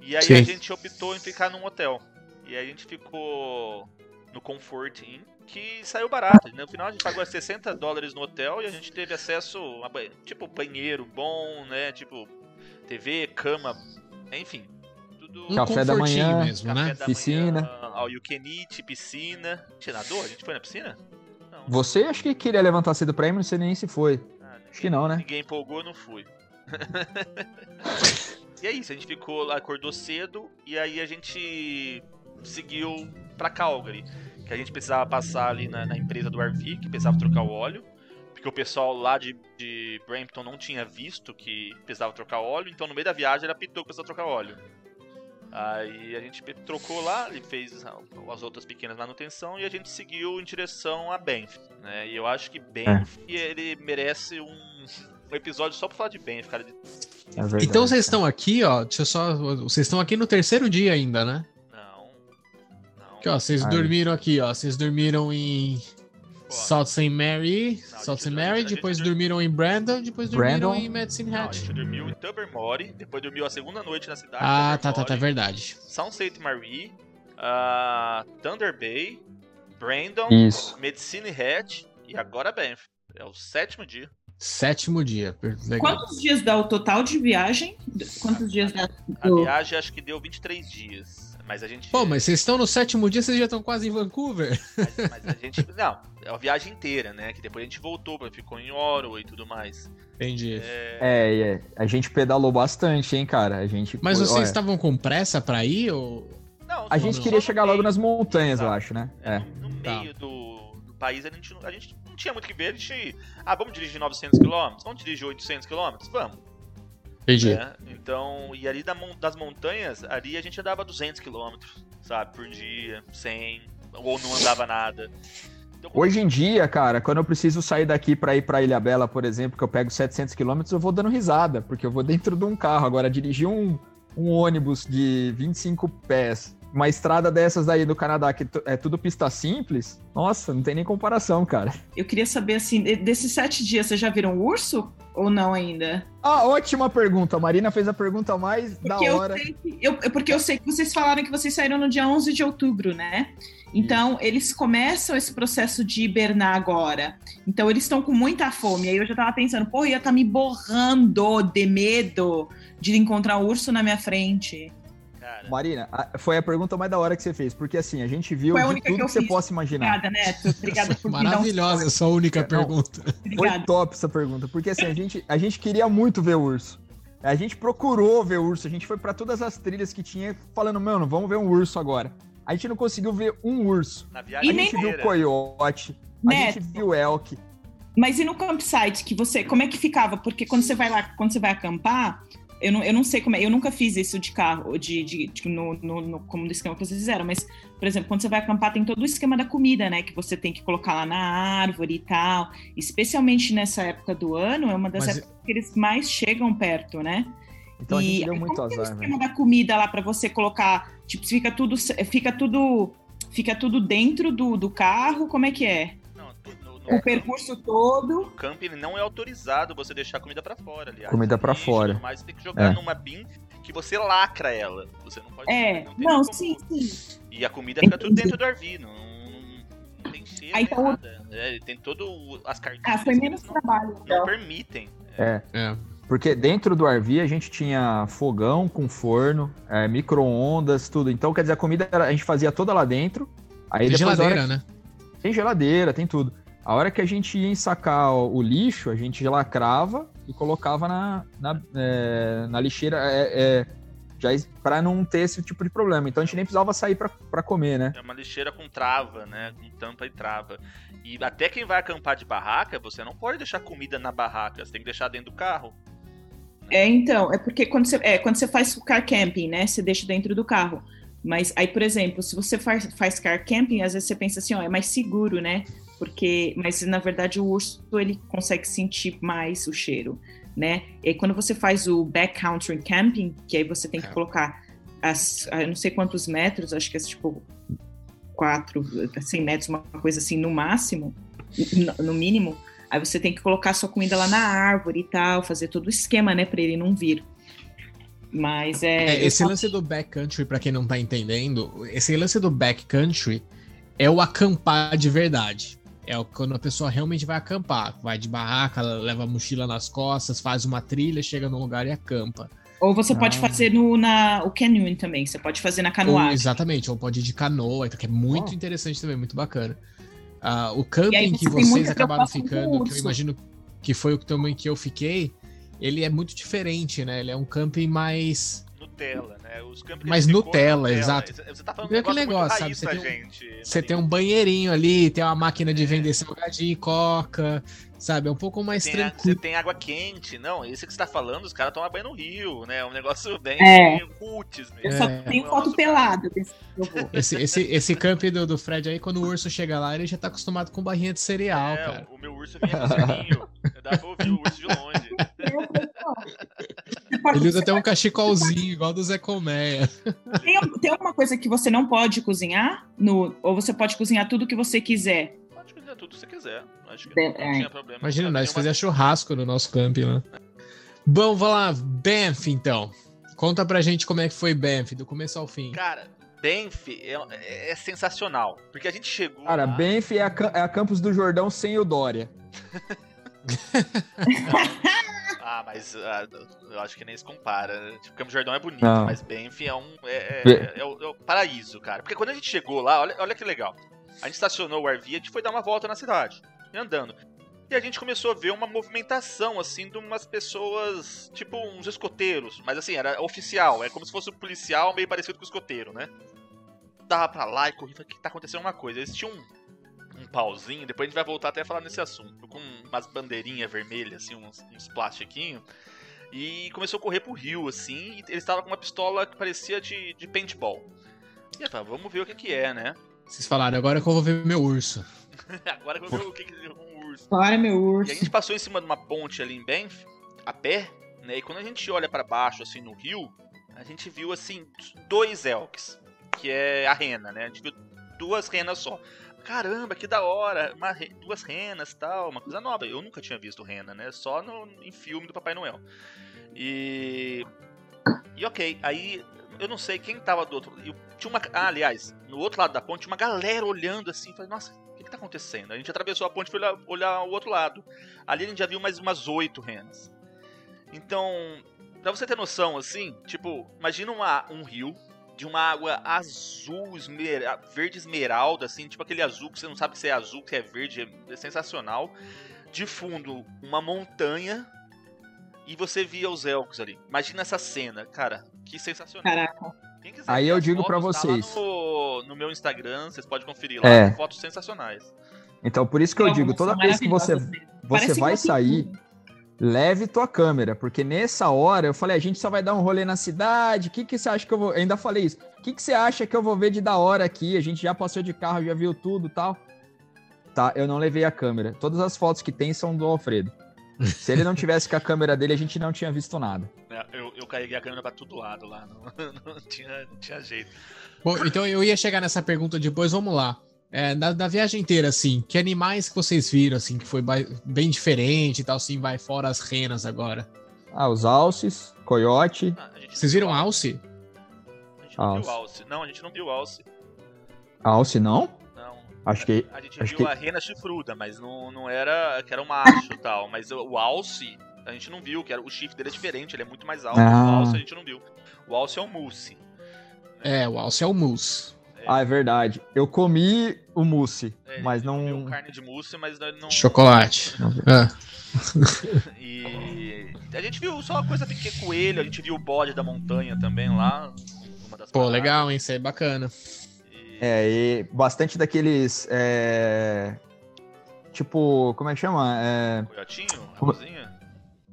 E aí Sim. a gente optou em ficar num hotel. E aí a gente ficou no Comfort Inn, que saiu barato. No final a gente pagou 60 dólares no hotel e a gente teve acesso a tipo banheiro bom, né? Tipo TV, cama, enfim. Tudo Um Café da manhã, mesmo, Café né? da Piscina. manhã, can eat, piscina. Tinha nadou? A gente foi na piscina? Não. Você acho que queria levantar cedo pra ir, mas não sei nem se foi. Ah, Acho que não, né? Ninguém empolgou, eu não fui. *laughs* e é isso, a gente ficou lá, acordou cedo e aí a gente seguiu pra Calgary. Que a gente precisava passar ali na, na empresa do RV, que precisava trocar o óleo. Porque o pessoal lá de, de Brampton não tinha visto que precisava trocar óleo, então no meio da viagem ele apitou que precisava trocar óleo. Aí a gente trocou lá, ele fez as outras pequenas manutenção e a gente seguiu em direção a Banff, né? E eu acho que Banff ele merece um, um episódio só pra falar de Banff, cara. de- É verdade. Então vocês estão aqui, ó. Deixa eu só. Vocês estão aqui no terceiro dia ainda, né? Não. Não. Aqui, ó. Vocês Aí. dormiram aqui, ó. Vocês dormiram em Salt St. Mary. Não, Salt St. Mary, depois dormiu- dormiram em Brandon, depois dormiram Brandon. em Medicine Não, a Hat. gente dormiu em Tobermory, depois dormiu a segunda noite na cidade. Ah, tá, tá, tá, verdade. Sound St. Marie, ah, Thunder Bay, Brandon, Isso. Medicine Hat e agora Banff. É o sétimo dia. Sétimo dia. Legal. Quantos dias dá o total de viagem? Quantos dias dá? A do- viagem acho que deu 23 dias. Mas a gente. Pô, mas vocês estão no sétimo dia, vocês já estão quase em Vancouver. Mas, mas a gente. *laughs* Não, a viagem inteira, né? Que depois a gente voltou, ficou em Oro e tudo mais. Entendi. É, É, é. A gente pedalou bastante, hein, cara? A gente. Mas foi- vocês olha, estavam com pressa pra ir ou. não, A gente queria chegar logo meio, nas montanhas, eu acho, né? É, É. No, no Tá. meio do, do país a gente, não- a gente não tinha muito o que ver. A gente. Ah, vamos dirigir 900 km? Vamos dirigir 800 km? Vamos. Entendi. né? Então, e ali da das montanhas, ali a gente andava 200 km, sabe? Por dia, 100, ou não andava nada. Então, Hoje em dia, cara, quando eu preciso sair daqui pra ir pra Ilha Bela, por exemplo, que eu pego 700 km, eu vou dando risada, porque eu vou dentro de um carro. Agora, dirigir um, um ônibus de 25 pés, uma estrada dessas aí do Canadá, que é tudo pista simples, nossa, não tem nem comparação, cara. Eu queria saber, assim, de- desses sete dias, vocês já viram urso ou não ainda? Ah, ótima pergunta. A Marina fez a pergunta mais da Porque eu, hora. sei que, eu, porque eu sei que vocês falaram que vocês saíram no dia 11 de outubro, né? Então, eles começam esse processo de hibernar agora. Então, eles estão com muita fome. Aí eu já tava pensando, pô, eu ia estar me borrando de medo de encontrar um urso na minha frente. cara, Marina, foi a pergunta mais da hora que você fez, porque assim, a gente viu Foi a de única tudo que que, você fiz. possa imaginar. Obrigada, Neto. Obrigada por me dar um Maravilhosa, sua única Não. pergunta. *laughs* Foi Obrigada. top essa pergunta, porque assim, a gente, a gente queria muito ver urso. A gente procurou ver urso, a gente foi pra todas as trilhas que tinha, falando, mano, vamos ver um urso agora. A gente não conseguiu ver um urso. na E viagem A nem gente viu coiote, a Neto. gente viu elk. Mas e no campsite que você, como é que ficava? Porque quando você vai lá, quando você vai acampar, eu não, eu não sei como é, eu nunca fiz isso de carro, de, de, de- no, no, no, como no esquema que vocês fizeram, mas, por exemplo, quando você vai acampar, tem todo o esquema da comida, né? Que você tem que colocar lá na árvore e tal. Especialmente nessa época do ano, é uma das Mas- épocas que eles mais chegam perto, né? Então a e gente deu aí, muito como que é o azar, velho. esquema da comida lá para você colocar, tipo, fica tudo, fica tudo, fica tudo dentro do, do carro, como é que é? Não, no, no, O percurso todo. no camping ele não é autorizado você deixar a comida pra fora, aliás. Comida pra Lixo, fora. Mas você tem que jogar É. numa bin que você lacra ela. Você não pode. É, tem não, como- sim, sim. E a comida fica tudo dentro do RV, não, não tem cheiro nem então- nada. É, tem todo o- as cartinhas. Ah, foi menos não, trabalho, não então. permitem. É, É. porque dentro do RV a gente tinha fogão com forno, é, micro-ondas, tudo. Então, quer dizer, a comida era- a gente fazia toda lá dentro. Aí Tem depois a hora geladeira, né? Tem geladeira, tem tudo. A hora que a gente ia ensacar o o lixo, a gente lacrava e colocava na, na, é, na lixeira. É, é, Já para não ter esse tipo de problema. Então a gente nem precisava sair para comer, né? É uma lixeira com trava, né? Com tampa e trava. E até quem vai acampar de barraca, você não pode deixar comida na barraca, você tem que deixar dentro do carro. É, então, é porque quando você, é, quando você faz car camping, né? Você deixa dentro do carro. Mas aí, por exemplo, se você faz, faz car camping, às vezes você pensa assim, ó, é mais seguro, né? Porque, mas na verdade o urso ele consegue sentir mais o cheiro, né? E quando você faz o backcountry camping, que aí você tem que é. colocar as, eu não sei quantos metros, acho que é tipo 4, 100 metros, uma coisa assim no máximo, no mínimo. Aí você tem que colocar sua comida lá na árvore e tal, fazer todo o esquema, né, para ele não vir. Mas é. é esse lance do backcountry, para quem não tá entendendo, esse lance do backcountry é o acampar de verdade. É quando a pessoa realmente vai acampar. Vai de barraca, leva a mochila nas costas, faz uma trilha, chega num lugar e acampa. Ou você ah. pode fazer no na, o canoeing também, você pode fazer na canoagem. Ou, exatamente, ou pode ir de canoa, que é muito oh. interessante também, muito bacana. Uh, o camping que vocês acabaram ficando, que eu imagino que foi o também que eu fiquei, ele é muito diferente, né? Ele é um camping mais. Nutella, né? Os campings mais Nutella, Nutella, exato. Você tá falando um negócio, sabe? Você, tem um, gente, você tem um banheirinho ali, tem uma máquina de é. vender salgadinho e coca, sabe? É um pouco mais tem tranquilo. você tem água quente, não, esse que você tá falando, os caras tomam banho no rio, né? É um negócio *laughs* bem é. roots mesmo. Eu só é. tenho foto pelada desse esse, esse, esse camp do, do Fred aí, quando o urso chega lá, ele já tá acostumado com barrinha de cereal, é, cara. O meu urso vinha com serrinho. Dá pra ouvir o urso de longe. Ele usa até um cachecolzinho, igual do Zé Colmeia. Tem, tem alguma coisa que você não pode cozinhar? No, ou você pode cozinhar tudo que você quiser? Pode cozinhar tudo que você quiser. Acho que não, tinha problema. Imagina, nós fazia churrasco no nosso camping lá. Bom, vamos lá. Banff, então. Conta pra gente como é que foi Banff, do começo ao fim. Cara, Banff é, é sensacional. Porque a gente chegou. Cara, lá... Banff é a, é a Campos do Jordão sem o Dória. *laughs* ah, mas uh, eu acho que nem se compara. Tipo, Campos do Jordão é bonito, não. mas Banff é um. É, é, é, o, é, o, paraíso, cara. Porque quando a gente chegou lá, olha, olha que legal. A gente estacionou o RV e a gente foi dar uma volta na cidade, andando. E a gente começou a ver uma movimentação, assim, de umas pessoas, tipo uns escoteiros. Mas assim, era oficial, é como se fosse um policial meio parecido com o escoteiro, né? Dava pra lá e corria, que tá acontecendo uma coisa. Eles tinham um, um pauzinho, depois a gente vai voltar até a falar nesse assunto, com umas bandeirinhas vermelhas, assim, uns, uns plastiquinhos. E começou a correr pro rio, assim, e ele estava com uma pistola que parecia de, de paintball. E eu falei, vamos ver o que, que é, né? Vocês falaram, agora que eu vou ver meu urso. *laughs* agora que eu ver o que, que é um urso. Para, meu urso. E a gente passou em cima de uma ponte ali em Banff, a pé, né? E quando a gente olha para baixo, assim, no rio, a gente viu, assim, dois elks, que é a rena, né? A gente viu duas renas só caramba, que da hora, uma, duas renas tal, uma coisa nova. Eu nunca tinha visto rena, né? Só no, em filme do Papai Noel. E. E ok, aí eu não sei quem tava do outro. Eu, tinha uma. Ah, aliás, no outro lado da ponte, uma galera olhando assim. Falei, nossa, tá acontecendo? A gente atravessou a ponte foi olhar, olhar o outro lado. Ali a gente já viu mais umas oito renas. Então, pra você ter noção, assim, tipo, imagina uma, um rio de uma água azul, esmera, verde esmeralda, assim, tipo aquele azul que você não sabe se é azul, se é verde, é sensacional. De fundo, uma montanha e você via os elcos ali. Imagina essa cena, cara, que sensacional. Caraca. Quiser, Aí eu digo para vocês. Tá no, no, meu Instagram, vocês podem conferir lá, é. fotos sensacionais. Então, por isso que eu digo, toda vez que você, você vai sair, leve tua câmera, porque nessa hora eu falei, a gente só vai dar um rolê na cidade, o que, que você acha que eu vou... Eu ainda falei isso, o que, que você acha que eu vou ver de da hora aqui? A gente já passou de carro, já viu tudo tal. Tá, eu não levei a câmera. Todas as fotos que tem são do Alfredo. Se ele não tivesse com a câmera dele, a gente não tinha visto nada. É, eu, eu carreguei a câmera pra todo lado lá, *laughs* não, não, tinha, não tinha jeito. Bom, então eu ia chegar nessa pergunta depois, vamos lá. É, na, na, viagem inteira, assim, que animais que vocês viram, assim, que foi bem diferente e tal, assim, vai fora as renas agora? Ah, os alces, coiote. Ah, vocês viram alce? A gente não alce. viu alce. Não, a gente não viu alce. Alce não? Acho que. A gente acho viu que... a rena chifruda, mas não, não era. que era um macho e tal. Mas o alce, a gente não viu, que era, o chifre dele é diferente, ele é muito mais alto. Ah. O alce a gente não viu. O alce é o mousse. Né? É, o alce é o mousse. Ah, é verdade. Eu comi o mousse. É, Mas não- comeu carne de mousse, mas não. Chocolate. *laughs* Ah, E a gente viu só coisa pequena, coelho, a gente viu o bode da montanha também lá. Uma das pô, paradas. legal, hein? Isso aí é bacana. É, e bastante daqueles. é, Tipo, como é que chama? É, Coiotinho? Raposinha?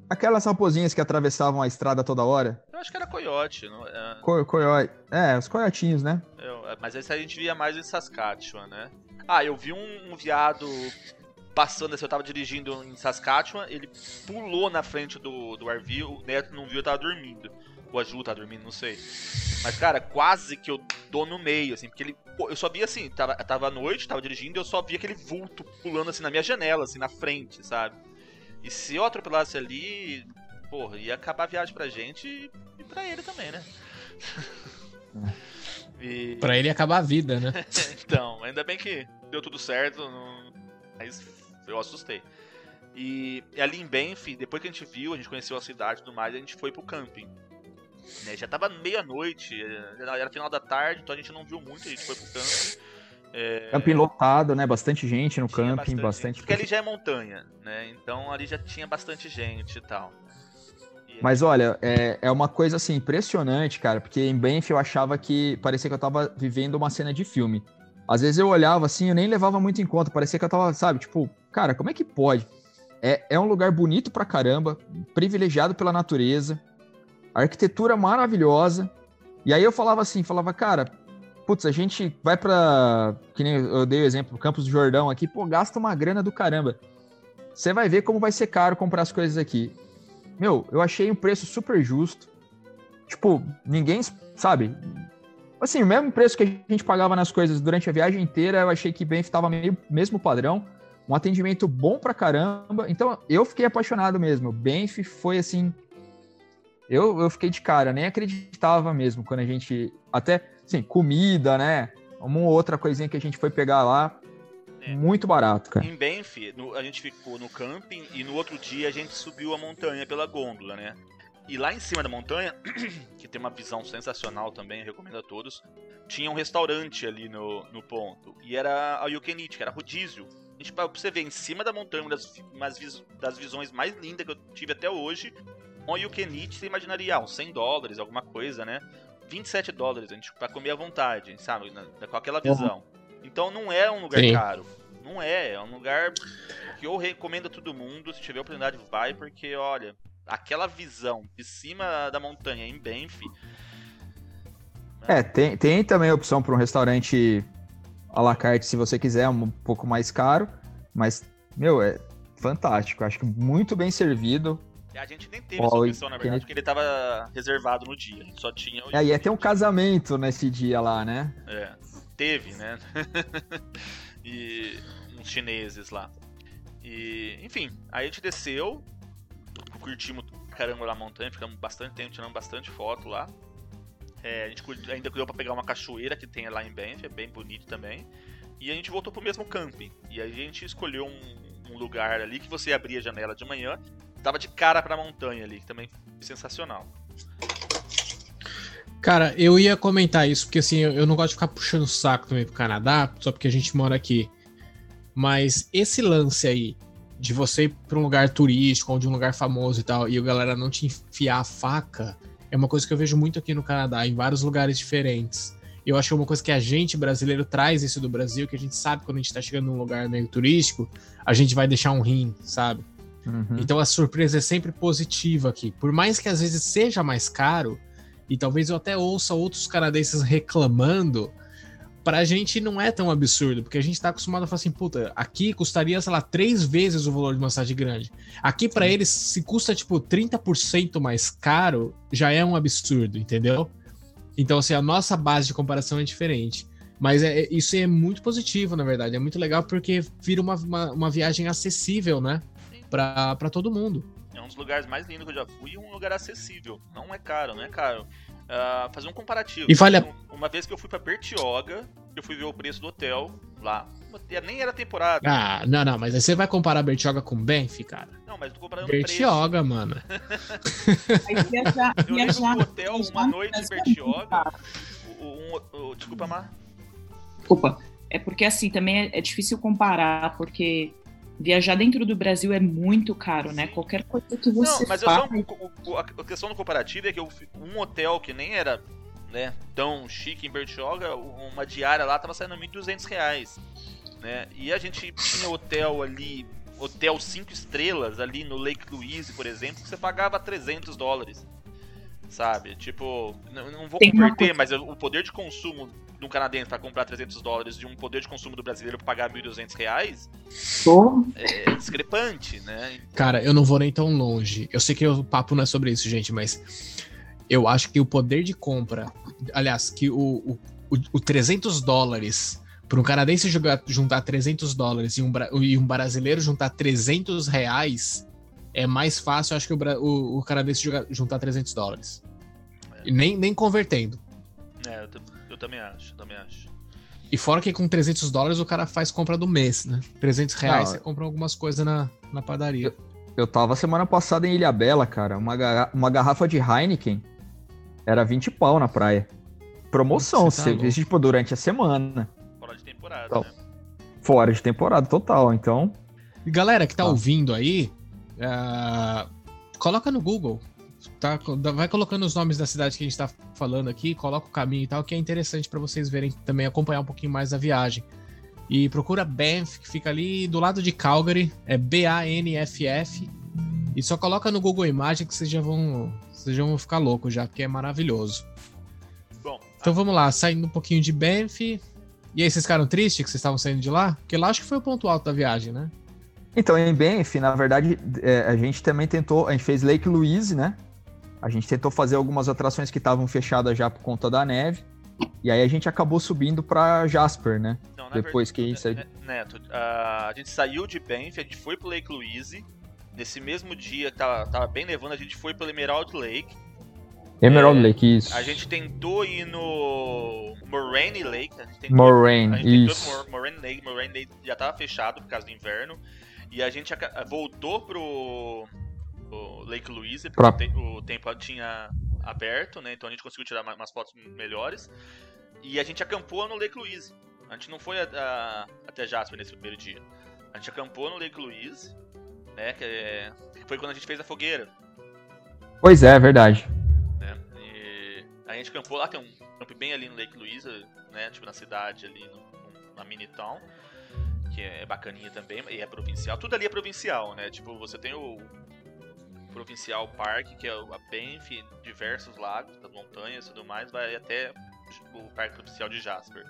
Aquelas raposinhas que atravessavam a estrada toda hora. Eu acho que era coiote. Não, é, Co coio... É, os coiotinhos, né? eu- mas esse a gente via mais em Saskatchewan, né? Ah, eu vi um, um viado passando, assim, eu tava dirigindo em Saskatchewan, ele pulou na frente do, do RV, o Neto não viu, eu tava dormindo. Ou a Ju tava dormindo, não sei. Mas, cara, quase que eu dou no meio, assim, porque ele. pô, eu só via assim, tava, tava à noite, tava dirigindo, e eu só via aquele vulto pulando assim na minha janela, assim, na frente, sabe? E se eu atropelasse ali, porra, ia acabar a viagem pra gente e, e pra ele também, né? *laughs* e... Pra ele acabar a vida, né? *laughs* Então, ainda bem que deu tudo certo, não- mas eu assustei. E ali em Banff, depois que a gente viu, a gente conheceu a cidade e tudo mais, a gente foi pro camping. Né, Já tava meia-noite, era era final da tarde, então a gente não viu muito, a gente foi pro camping. É, Camping lotado, né? Bastante gente no tinha camping, bastante. Porque ali já é montanha, né? Então ali já tinha bastante gente e tal. Mas olha, é, é uma coisa assim impressionante, cara, porque em Banff eu achava que parecia que eu tava vivendo uma cena de filme. Às vezes eu olhava assim, eu nem levava muito em conta, parecia que eu tava, sabe, tipo, cara, como é que pode? É, é um lugar bonito pra caramba, privilegiado pela natureza, arquitetura maravilhosa. E aí eu falava assim, falava, cara, putz, a gente vai pra. Que nem eu dei o exemplo, Campos do Jordão aqui, pô, gasta uma grana do caramba. Você vai ver como vai ser caro comprar as coisas aqui. Meu, eu achei um preço super justo. Tipo, ninguém, sabe? Assim, o mesmo preço que a gente pagava nas coisas durante a viagem inteira, eu achei que Banff estava meio mesmo padrão. Um atendimento bom pra caramba. Então, eu fiquei apaixonado mesmo. Banff foi assim. Eu, eu fiquei de cara, nem acreditava mesmo quando a gente. Até, assim, comida, né? Uma ou outra coisinha que a gente foi pegar lá. É. Muito barato, cara. Em Banff, no- a gente ficou no camping e no outro dia a gente subiu a montanha pela gôndola, né? E lá em cima da montanha, *clears throat* que tem uma visão sensacional também, recomendo a todos, tinha um restaurante ali no, no ponto. E era a Eat, que era rodízio. A gente, pra você ver, em cima da montanha, uma das, umas das visões mais lindas que eu tive até hoje, um You Can Eat, você imaginaria, ah, uns 100 dólares, alguma coisa, né? 27 dólares, a gente, pra comer à vontade, sabe? Na- com aquela visão. Então não é um lugar Sim. caro. Não é, é um lugar que eu recomendo a todo mundo, se tiver oportunidade, vai, porque olha, aquela visão de cima da montanha em Banff, É, tem, tem também a opção para um restaurante à la carte, se você quiser, um pouco mais caro. Mas, meu, é fantástico. Acho que muito bem servido. A gente nem teve Ó, essa opção, na verdade, porque ele tava reservado no dia, só tinha o É, e ia ter um casamento nesse dia lá, né? É, teve, né? *laughs* e uns chineses lá. E, enfim, aí a gente desceu, curtimos caramba lá a montanha, ficamos bastante tempo, tirando bastante foto lá. É, a gente ainda deu pra pegar uma cachoeira que tem lá em Banff, é bem bonito também. E a gente voltou pro mesmo camping. E aí a gente escolheu um, um lugar ali que você abria a janela de manhã, tava de cara pra montanha ali, também sensacional. Cara, eu ia comentar isso, porque assim, eu, não gosto de ficar puxando o saco também pro Canadá, só porque a gente mora aqui. Mas esse lance aí, de você ir pra um lugar turístico, ou de um lugar famoso e tal, e a galera não te enfiar a faca, é uma coisa que eu vejo muito aqui no Canadá, em vários lugares diferentes. Eu acho que é uma coisa que a gente, brasileiro, traz isso do Brasil, que a gente sabe quando a gente tá chegando num lugar meio turístico, a gente vai deixar um rim, sabe? Uhum. Então a surpresa é sempre positiva aqui. Por mais que às vezes seja mais caro, e talvez eu até ouça outros canadenses reclamando, pra gente não é tão absurdo, porque a gente tá acostumado a falar assim, puta, aqui custaria, sei lá, três vezes o valor de uma cidade grande. Aqui pra eles, se custa tipo 30% mais caro, já é um absurdo, entendeu? Então, assim, a nossa base de comparação é diferente. Mas é- isso é muito positivo, na verdade. É muito legal porque vira uma, uma, uma viagem acessível, né? Pra, pra todo mundo. É um dos lugares mais lindos que eu já fui e um lugar acessível. Não é caro, não é caro. Ah, fazer um comparativo. E vale a- Um- Uma vez que eu fui pra Bertioga, eu fui ver o preço do hotel lá. Nem era temporada. Ah, não, não, mas aí você vai comparar Bertioga com Banff, cara? Não, mas tô comparando o preço. Bertioga, mano. Eu lembro do hotel, uma noite em Bertioga. O, o- um- o- desculpa, Mar. Desculpa. É porque assim, também é, é difícil comparar, porque viajar dentro do Brasil é muito caro, né? Qualquer coisa que você Não, mas eu faz... só, a questão do comparativo é que eu, um hotel que nem era né, tão chique em Bertioga, uma diária lá tava saindo 1.200 reais, né? E a gente tinha hotel ali, hotel 5 estrelas ali no Lake Louise, por exemplo, que você pagava 300 dólares. Sabe? Tipo, não, não vou Tem converter, mas o poder de consumo de um canadense para comprar 300 dólares de um poder de consumo do brasileiro para pagar 1.200 reais Pô, é discrepante, né? Cara, eu não vou nem tão longe. Eu sei que o papo não é sobre isso, gente, mas eu acho que o poder de compra, aliás, que o, o, o, o 300 dólares para um canadense jogar- juntar 300 dólares e um, e um brasileiro juntar 300 reais é mais fácil, eu acho que o, o, o canadense jogar- juntar 300 dólares. E nem, nem convertendo. É, eu, t- eu também acho, também acho. E fora que com 300 dólares o cara faz compra do mês, né? 300 reais Não, você compra algumas coisas na, na padaria. Eu tava semana passada em Ilha Bela, cara. Uma, garra- uma garrafa de Heineken era 20 pau na praia. Promoção, Você tá você tipo, durante a semana. Fora de temporada, Então. né? Fora de temporada total. Então, E galera que tá Ah. ouvindo aí, ah, coloca no Google. Tá, vai colocando os nomes da cidade que a gente tá falando aqui, coloca o caminho e tal, que é interessante pra vocês verem também, acompanhar um pouquinho mais a viagem. E procura Banff, que fica ali do lado de Calgary, é B-A-N-F-F. E só coloca no Google Imagem que vocês já vão, vocês já vão ficar loucos já, porque é maravilhoso. Bom, Então vamos lá, saindo um pouquinho de Banff. E aí, vocês ficaram tristes que vocês estavam saindo de lá? Porque lá acho que foi o ponto alto da viagem, né? então em Banff, na verdade, é, a gente também tentou, a gente fez Lake Louise, né? A gente tentou fazer algumas atrações que estavam fechadas já por conta da neve. E aí a gente acabou subindo pra Jasper, né? Não, na Depois que verdade, isso aí- né, Neto, a, gente saiu de Banff, a gente foi pro Lake Louise. Nesse mesmo dia que tava, tava bem nevando, a gente foi pro Emerald Lake. Emerald É, Lake, isso. A gente tentou ir no Moraine Lake. A gente tentou, Moraine, a gente tentou isso. Moraine Lake. Moraine Lake já tava fechado por causa do inverno. E a gente voltou pro, pro Lake Louise, porque Pra- o, te- o tempo tinha aberto, né? Então a gente conseguiu tirar ma- umas fotos melhores. E a gente acampou no Lake Louise. A gente não foi a- a- até Jasper nesse primeiro dia. A gente acampou no Lake Louise, né? Que, é- que foi quando a gente fez a fogueira. Pois é, é verdade. né? A gente campou lá, tem um camp bem ali no Lake Louise, né? Tipo na cidade ali, no- na mini town, que é bacaninha também, e é provincial. Tudo ali é provincial, né? Tipo, você tem o Provincial Park, que é a Banff, diversos lagos, das montanhas e tudo mais, vai até o Parque Provincial de Jasper.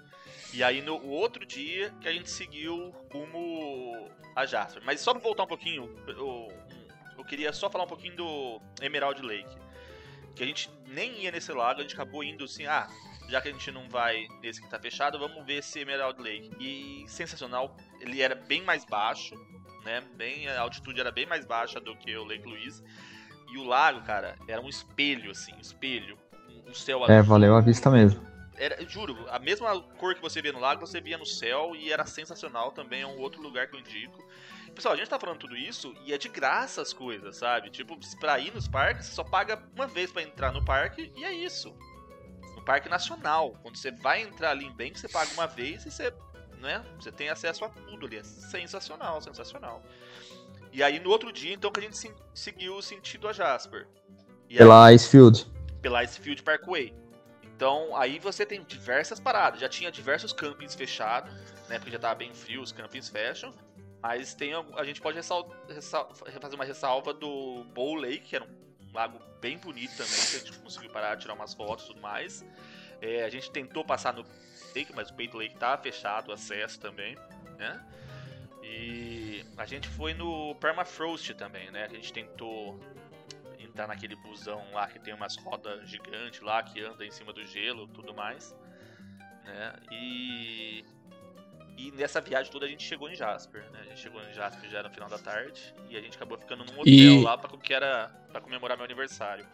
E aí no outro dia que a gente seguiu rumo a Jasper. Mas só pra voltar um pouquinho, eu, eu queria só falar um pouquinho do Emerald Lake que a gente nem ia nesse lago, a gente acabou indo assim, ah, já que a gente não vai nesse que tá fechado, vamos ver esse Emerald Lake. E sensacional, ele era bem mais baixo, né? Bem, a altitude era bem mais baixa do que o Lake Louise. E o lago, cara, era um espelho, assim, um espelho. Um- céu É, azul. valeu a vista mesmo. Era, juro, a mesma cor que você vê no lago, você via no céu e era sensacional também. É um outro lugar que eu indico. Pessoal, a gente tá falando tudo isso e é de graça as coisas, sabe? Tipo, pra ir nos parques, você só paga uma vez pra entrar no parque e é isso. No Parque Nacional. Quando você vai entrar ali em Bank, você paga uma vez e você, né? Você tem acesso a tudo ali. É sensacional, sensacional. E aí no outro dia, então, que a gente se- seguiu o sentido a Jasper. E aí- Pela Icefield. pela Icefield Parkway. Então aí você tem diversas paradas. Já tinha diversos campings fechados, né? Porque já tava bem frio, os campings fecham. Mas tem a gente pode ressal- ressal- fazer uma ressalva do Bow Lake, que era um lago bem bonito também, que a gente conseguiu parar, tirar umas fotos e tudo mais. É, a gente tentou passar no Lake, mas o Peito Lake tá fechado o acesso também, né? E a gente foi no Permafrost também, né? A gente tentou entrar naquele busão lá que tem umas rodas gigantes lá que anda em cima do gelo tudo mais. Né? E. E nessa viagem toda a gente chegou em Jasper, né? A gente chegou em Jasper já no final da tarde e a gente acabou ficando num hotel E- lá pra, que era pra comemorar meu aniversário.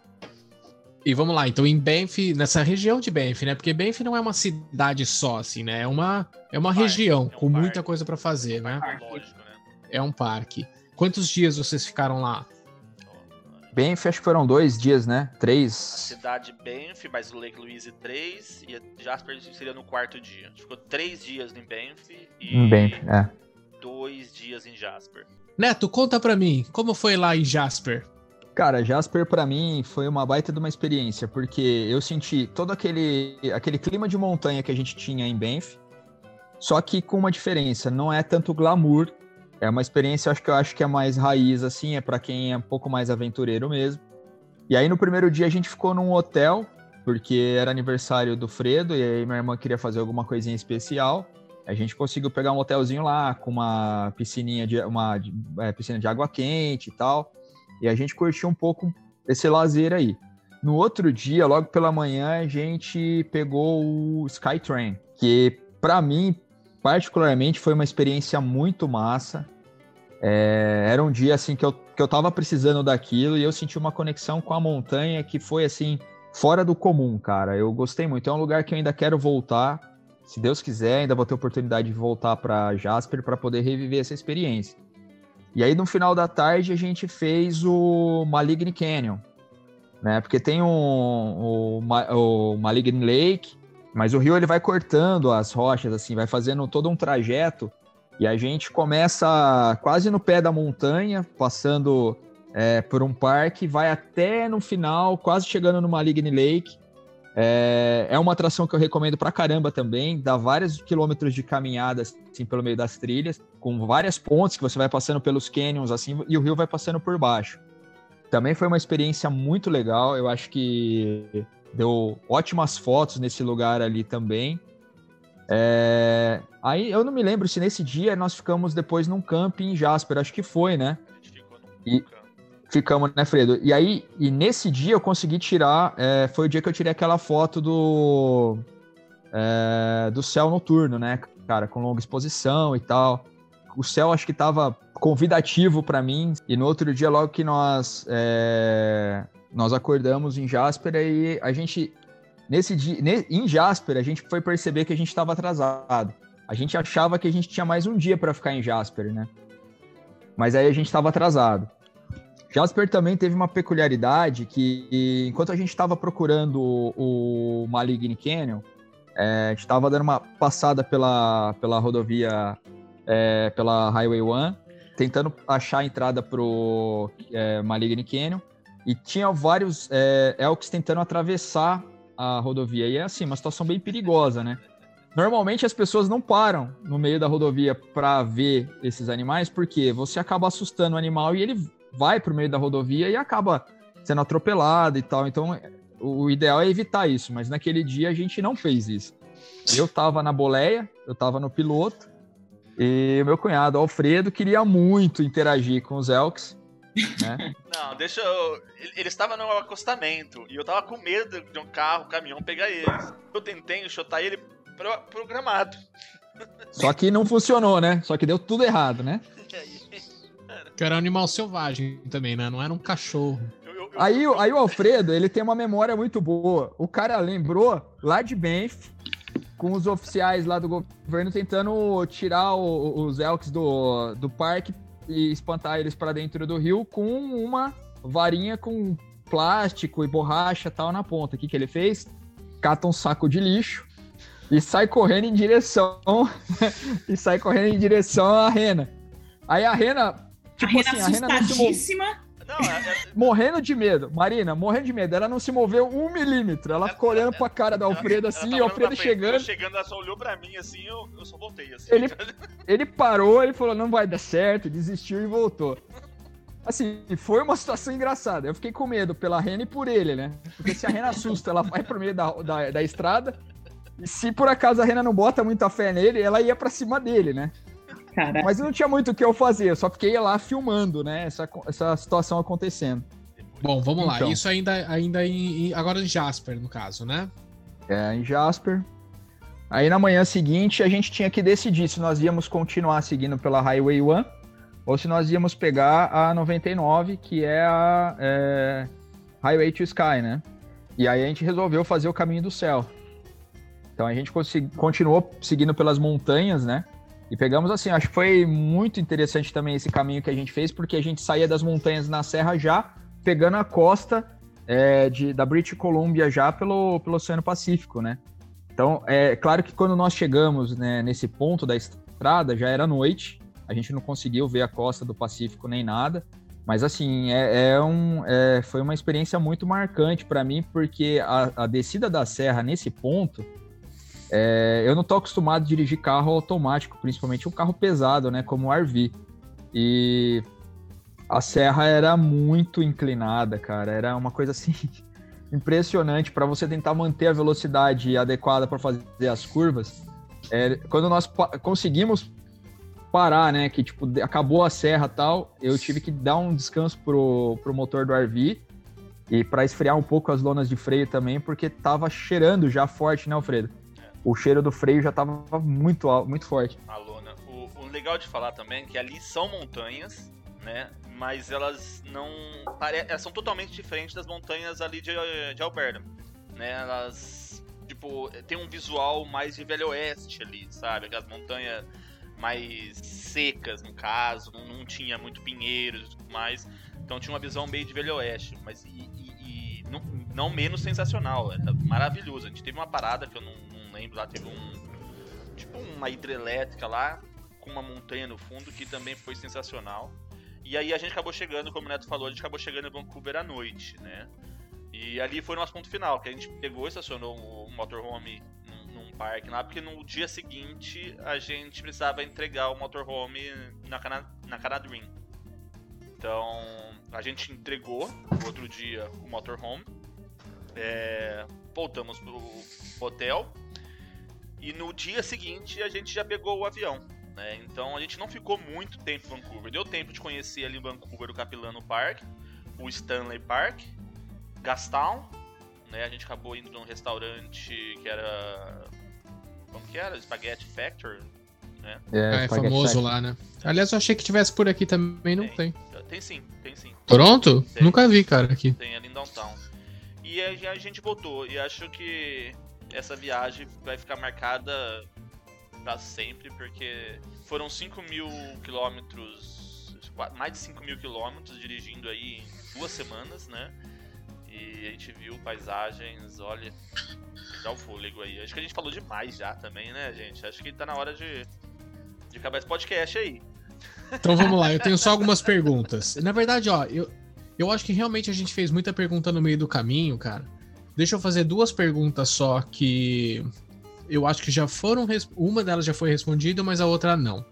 E vamos lá, então em Banff, nessa região de Banff, né? Porque Banff não é uma cidade só, assim, né? É uma, é uma parque, região é um com muita parque. coisa pra fazer, né? Lógico, né? É um parque. Quantos dias vocês ficaram lá? Banff, acho que foram dois dias, né? A Três. cidade Banff, mais o Lake Louise 3 e Jasper seria no quarto dia. Ficou três dias em Banff e Em Banff, é. dois dias em Jasper. Neto, conta pra mim, como foi lá em Jasper? Cara, Jasper pra mim foi uma baita de uma experiência, porque eu senti todo aquele, aquele clima de montanha que a gente tinha em Banff, só que com uma diferença, não é tanto glamour, é uma experiência, acho que eu acho que é mais raiz, assim, é pra quem é um pouco mais aventureiro mesmo. E aí no primeiro dia a gente ficou num hotel, porque era aniversário do Fredo, e aí minha irmã queria fazer alguma coisinha especial. A gente conseguiu pegar um hotelzinho lá, com uma piscininha de, uma, é, piscina de água quente e tal. E a gente curtiu um pouco esse lazer aí. No outro dia, logo pela manhã, a gente pegou o Skytrain, que pra mim, particularmente, foi uma experiência muito massa. É, era um dia assim que eu, que eu tava precisando daquilo e eu senti uma conexão com a montanha que foi assim, fora do comum, cara. Eu gostei muito. É um lugar que eu ainda quero voltar. Se Deus quiser, ainda vou ter oportunidade de voltar para Jasper para poder reviver essa experiência. E aí, no final da tarde, a gente fez o Maligne Canyon, né? Porque tem o, o Maligne Lake, mas o rio ele vai cortando as rochas, assim, vai fazendo todo um trajeto. E a gente começa quase no pé da montanha, passando é, por um parque, vai até no final, quase chegando no Maligne Lake. É, é uma atração que eu recomendo pra caramba também, dá vários quilômetros de caminhada assim pelo meio das trilhas, com várias pontes que você vai passando pelos canyons assim e o rio vai passando por baixo. Também foi uma experiência muito legal, eu acho que deu ótimas fotos nesse lugar ali também. É, Aí eu não me lembro se nesse dia nós ficamos depois num camping em Jasper, acho que foi, né? E-. Ficamos, né, Fredo? E aí, e nesse dia eu consegui tirar, é, foi o dia que eu tirei aquela foto do é, do céu noturno, né, cara, com longa exposição e tal. O céu acho que tava convidativo para mim. E no outro dia, logo que nós é, nós acordamos em Jasper, aí a gente nesse dia, em Jasper, a gente foi perceber que a gente estava atrasado. A gente achava que a gente tinha mais um dia para ficar em Jasper, né? Mas aí a gente estava atrasado. Jasper também teve uma peculiaridade que, enquanto a gente estava procurando o, o Maligne Canyon, é, a gente estava dando uma passada pela, pela rodovia, é, pela Highway 1, tentando achar a entrada pro é, Maligne Canyon, e tinha vários é, elks tentando atravessar a rodovia. E é assim, uma situação bem perigosa, né? Normalmente as pessoas não param no meio da rodovia para ver esses animais, porque você acaba assustando o animal e ele vai pro meio da rodovia e acaba sendo atropelado e tal. Então, o ideal é evitar isso, mas naquele dia a gente não fez isso. Eu tava na boleia, eu tava no piloto, e meu cunhado, Alfredo, queria muito interagir com os Elks, né? *laughs* Não, deixa eu. ele- Ele estava no acostamento e eu tava com medo de um carro, um caminhão pegar eles. Eu tentei chutar ele pro- programado. Só que não funcionou, né? Só que deu tudo errado, né? Que era um animal selvagem também, né? Não era um cachorro. Aí, o- aí o Alfredo, ele tem uma memória muito boa. O cara lembrou lá de Banff, com os oficiais lá do governo tentando tirar o- os elks do, do parque e espantar eles para dentro do rio com uma varinha com plástico e borracha tal na ponta. O que, que ele fez? Cata um saco de lixo e sai correndo em direção *laughs* e sai correndo em direção à rena. Aí a rena, tipo a Rena assim, a rena não assustadíssima. Não, é- é- *laughs* morrendo de medo. Marina, morrendo de medo. Ela não se moveu um milímetro. Ela ficou olhando pra cara do Alfredo ela assim, tava e o Alfredo chegando. chegando, ela só olhou pra mim assim, eu, eu só voltei assim. Ele- *laughs* Ele parou, ele falou, não vai dar certo, desistiu e voltou. Assim, foi uma situação engraçada. Eu fiquei com medo pela Rena e por ele, né? Porque se a Rena assusta, ela vai pro meio da, da, da estrada. E se por acaso a Rena não bota muita fé nele, ela ia pra cima dele, né? Cara, Mas não tinha muito o que eu fazer, eu só fiquei lá filmando, né? Essa, essa situação acontecendo. Bom, vamos lá. Então. Isso ainda, ainda em, em- agora em Jasper, no caso, né? É, em Jasper. Aí na manhã seguinte a gente tinha que decidir se nós íamos continuar seguindo pela Highway 1 ou se nós íamos pegar a 99, que é a é, Highway to Sky, né? E aí a gente resolveu fazer o caminho do céu. Então a gente continuou seguindo pelas montanhas, né? E pegamos assim, acho que foi muito interessante também esse caminho que a gente fez, porque a gente saía das montanhas na serra já, pegando a costa é, de, da British Columbia já pelo, pelo Oceano Pacífico, né? Então, é claro que quando nós chegamos né, nesse ponto da estrada, já era noite, a gente não conseguiu ver a costa do Pacífico nem nada, mas assim, é, é um, é, foi uma experiência muito marcante para mim, porque a, a, descida da serra nesse ponto, é, eu não estou acostumado a dirigir carro automático, principalmente um carro pesado, né, como o RV. E a serra era muito inclinada, cara, era uma coisa assim *laughs* impressionante para você tentar manter a velocidade adequada para fazer as curvas. É, quando nós conseguimos parar, né, que tipo acabou a serra tal, eu tive que dar um descanso pro, pro motor do RV e para esfriar um pouco as lonas de freio também, porque tava cheirando já forte, né, Alfredo? O cheiro do freio já tava muito muito forte. A lona. O, o legal de falar também é que ali são montanhas, né? mas elas não. Elas são totalmente diferentes das montanhas ali de, de Alberta. Né? Elas. Tipo, tem um visual mais de Velho Oeste ali, sabe? Aquelas montanhas mais secas, no caso, não, não tinha muito pinheiros e tudo mais. Então tinha uma visão meio de Velho Oeste, mas e, e, e não, não, menos sensacional, era maravilhoso. A gente teve uma parada que eu não lembro lá, teve um. Tipo uma hidrelétrica lá, com uma montanha no fundo, que também foi sensacional. E aí a gente acabou chegando, como o Neto falou, a gente acabou chegando em Vancouver à noite, né? E ali foi o nosso ponto final, que a gente pegou e estacionou o motorhome num, num parque lá, porque no dia seguinte a gente precisava entregar o motorhome na, Cana na Canadrim. Então a gente entregou no outro dia o motorhome, é, voltamos pro hotel e no dia seguinte a gente já pegou o avião. Né? Então a gente não ficou muito tempo em Vancouver. Deu tempo de conhecer ali em Vancouver o Capilano Park, o Stanley Park, Gastown. Né? A gente acabou indo num restaurante que era. Como que era? Spaghetti Factory. Né? É, é famoso Factory. lá, né? Aliás, eu achei que tivesse por aqui também, não tem. Tem, tem sim, tem sim. Toronto? Tem. Nunca vi, cara, aqui. Tem ali em Downtown. E a gente voltou. E acho que essa viagem vai ficar marcada para sempre, porque foram 5 mil quilômetros, mais de 5 mil quilômetros dirigindo aí em duas semanas, né? E a gente viu paisagens, olha, dá o fôlego aí. Acho que a gente falou demais já também, né, gente? Acho que tá na hora de, de acabar esse podcast aí. Então vamos lá, eu tenho só *laughs* algumas perguntas. Na verdade, ó, eu, eu acho que realmente a gente fez muita pergunta no meio do caminho, cara. Deixa eu fazer duas perguntas só que eu acho que já foram. Uma delas já foi respondida, mas a outra não.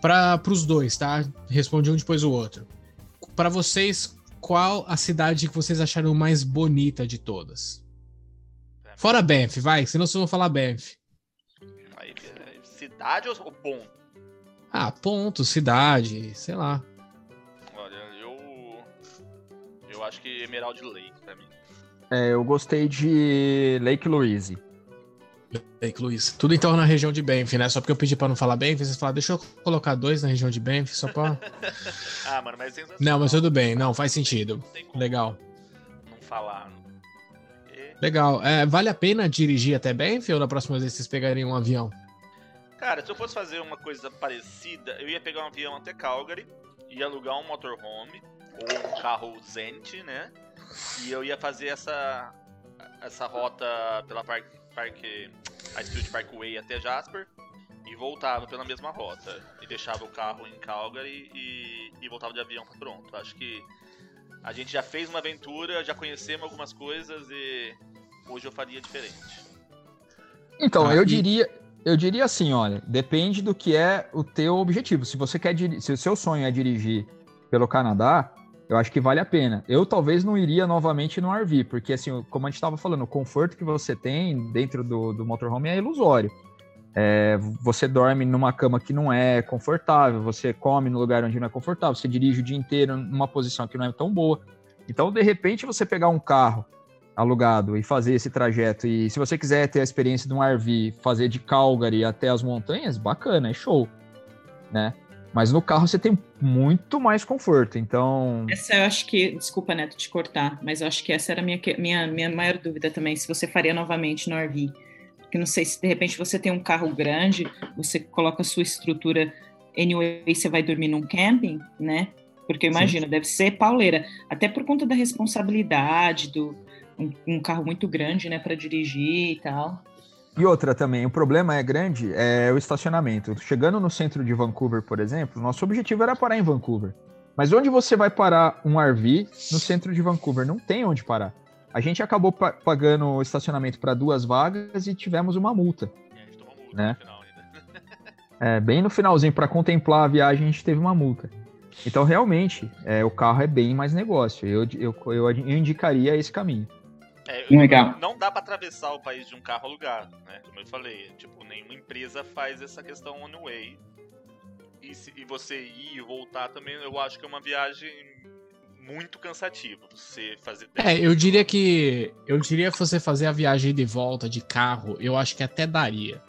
Para os dois, tá? Respondi um depois o outro. Para vocês, qual a cidade que vocês acharam mais bonita de todas? Fora Banff, vai, senão vocês vão falar Banff. Cidade ou ponto? Ah, ponto, cidade, sei lá. Olha, eu. Eu acho que Emerald Lake pra mim. É, eu gostei de Lake Louise. Lake Luiz. Tudo então na região de Banff, né? Só porque eu pedi pra não falar Banff, vocês falaram, deixa eu colocar dois na região de Banff, só pra. *laughs* ah, mano, mas Não, mas tudo bem, não, faz sentido. Legal. Não falar. E... Legal. É, vale a pena dirigir até Banff ou na próxima vez vocês pegariam um avião? Cara, se eu fosse fazer uma coisa parecida, eu ia pegar um avião até Calgary, ia alugar um motorhome ou um carro Zent, né? E eu ia fazer essa essa rota pela parte Parque, Icefield Parkway até Jasper e voltava pela mesma rota. E deixava o carro em Calgary e, e voltava de avião para Toronto. Acho que a gente já fez uma aventura, já conhecemos algumas coisas e hoje eu faria diferente. Então, ah, eu e... diria, eu diria assim, olha, depende do que é o teu objetivo. Se você quer se o seu sonho é dirigir pelo Canadá, eu acho que vale a pena. Eu talvez não iria novamente no RV, porque assim, como a gente estava falando, o conforto que você tem dentro do, do motorhome é ilusório. É, você dorme numa cama que não é confortável, você come no lugar onde não é confortável, você dirige o dia inteiro numa posição que não é tão boa. Então, de repente, você pegar um carro alugado e fazer esse trajeto, e se você quiser ter a experiência de um RV, fazer de Calgary até as montanhas, bacana, é show, né? Mas no carro você tem muito mais conforto, então. Essa eu acho que. Desculpa, Neto, te cortar, mas eu acho que essa era a minha, minha, minha maior dúvida também, se você faria novamente no RV. Porque não sei se de repente você tem um carro grande, você coloca a sua estrutura. Anyway, você vai dormir num camping, né? Porque eu imagino, deve ser pauleira. Até por conta da responsabilidade, do um, um carro muito grande, né, para dirigir e tal. E outra também, o problema é grande, é o estacionamento. Chegando no centro de Vancouver, por exemplo, nosso objetivo era parar em Vancouver. Mas onde você vai parar um RV no centro de Vancouver? Não tem onde parar. A gente acabou pa pagando o estacionamento para duas vagas e tivemos uma multa. E a gente tomou multa Né? no final ainda. *laughs* É, bem no finalzinho, para contemplar a viagem, a gente teve uma multa. Então, realmente, é, o carro é bem mais negócio. Eu, eu, eu indicaria esse caminho. É, eu- Legal. Não dá pra atravessar o país de um carro alugado, né? Como eu falei, tipo, nenhuma empresa faz essa questão one way. E, se, e você ir e voltar também, eu acho que é uma viagem muito cansativa. Você fazer. É, eu diria que. Eu diria que você fazer a viagem de volta de carro, eu acho que até daria.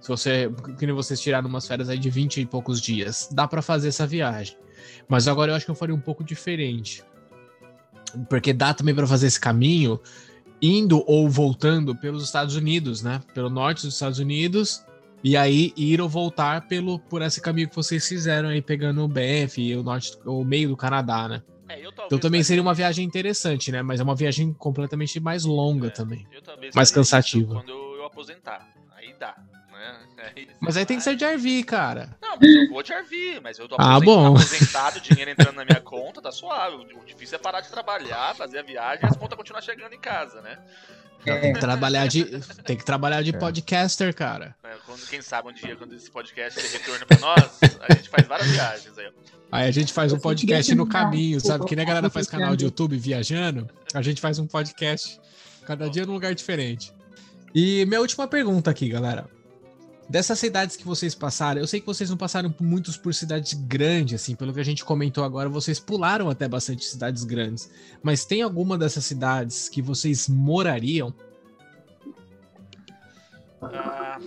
Se você. Que nem vocês tiraram umas férias aí de 20 e poucos dias. Dá pra fazer essa viagem. Mas agora eu acho que eu faria um pouco diferente. Porque dá também pra fazer esse caminho indo ou voltando pelos Estados Unidos, né? Pelo norte dos Estados Unidos. E aí ir ou voltar pelo, por esse caminho que vocês fizeram aí, pegando o BF e o norte, o meio do Canadá, né? É, Então também seria uma viagem interessante, né? Mas é uma viagem completamente mais longa É, também. Mais cansativa. Quando eu aposentar. Aí dá. Né? Aí Mas aí tem que ser de RV, cara. Não, mas eu vou te RV, mas eu tô Ah, bom. aposentado, dinheiro entrando na minha conta, tá suave. O difícil é parar de trabalhar, fazer a viagem e as contas continuar chegando em casa, né? Tem que trabalhar de, tem que trabalhar de É. podcaster, cara. É, Quando, quem sabe um dia, quando esse podcast der retorno pra nós, a gente faz várias viagens aí. ó. Aí a gente faz um podcast no caminho, sabe? Que nem a galera faz canal de. YouTube viajando, a gente faz um podcast cada dia num lugar diferente. E minha última pergunta aqui, galera. Dessas cidades que vocês passaram, eu sei que vocês não passaram por muitos por cidades grandes, assim, pelo que a gente comentou agora, vocês pularam até bastante cidades grandes. Mas tem alguma dessas cidades que vocês morariam? Ah,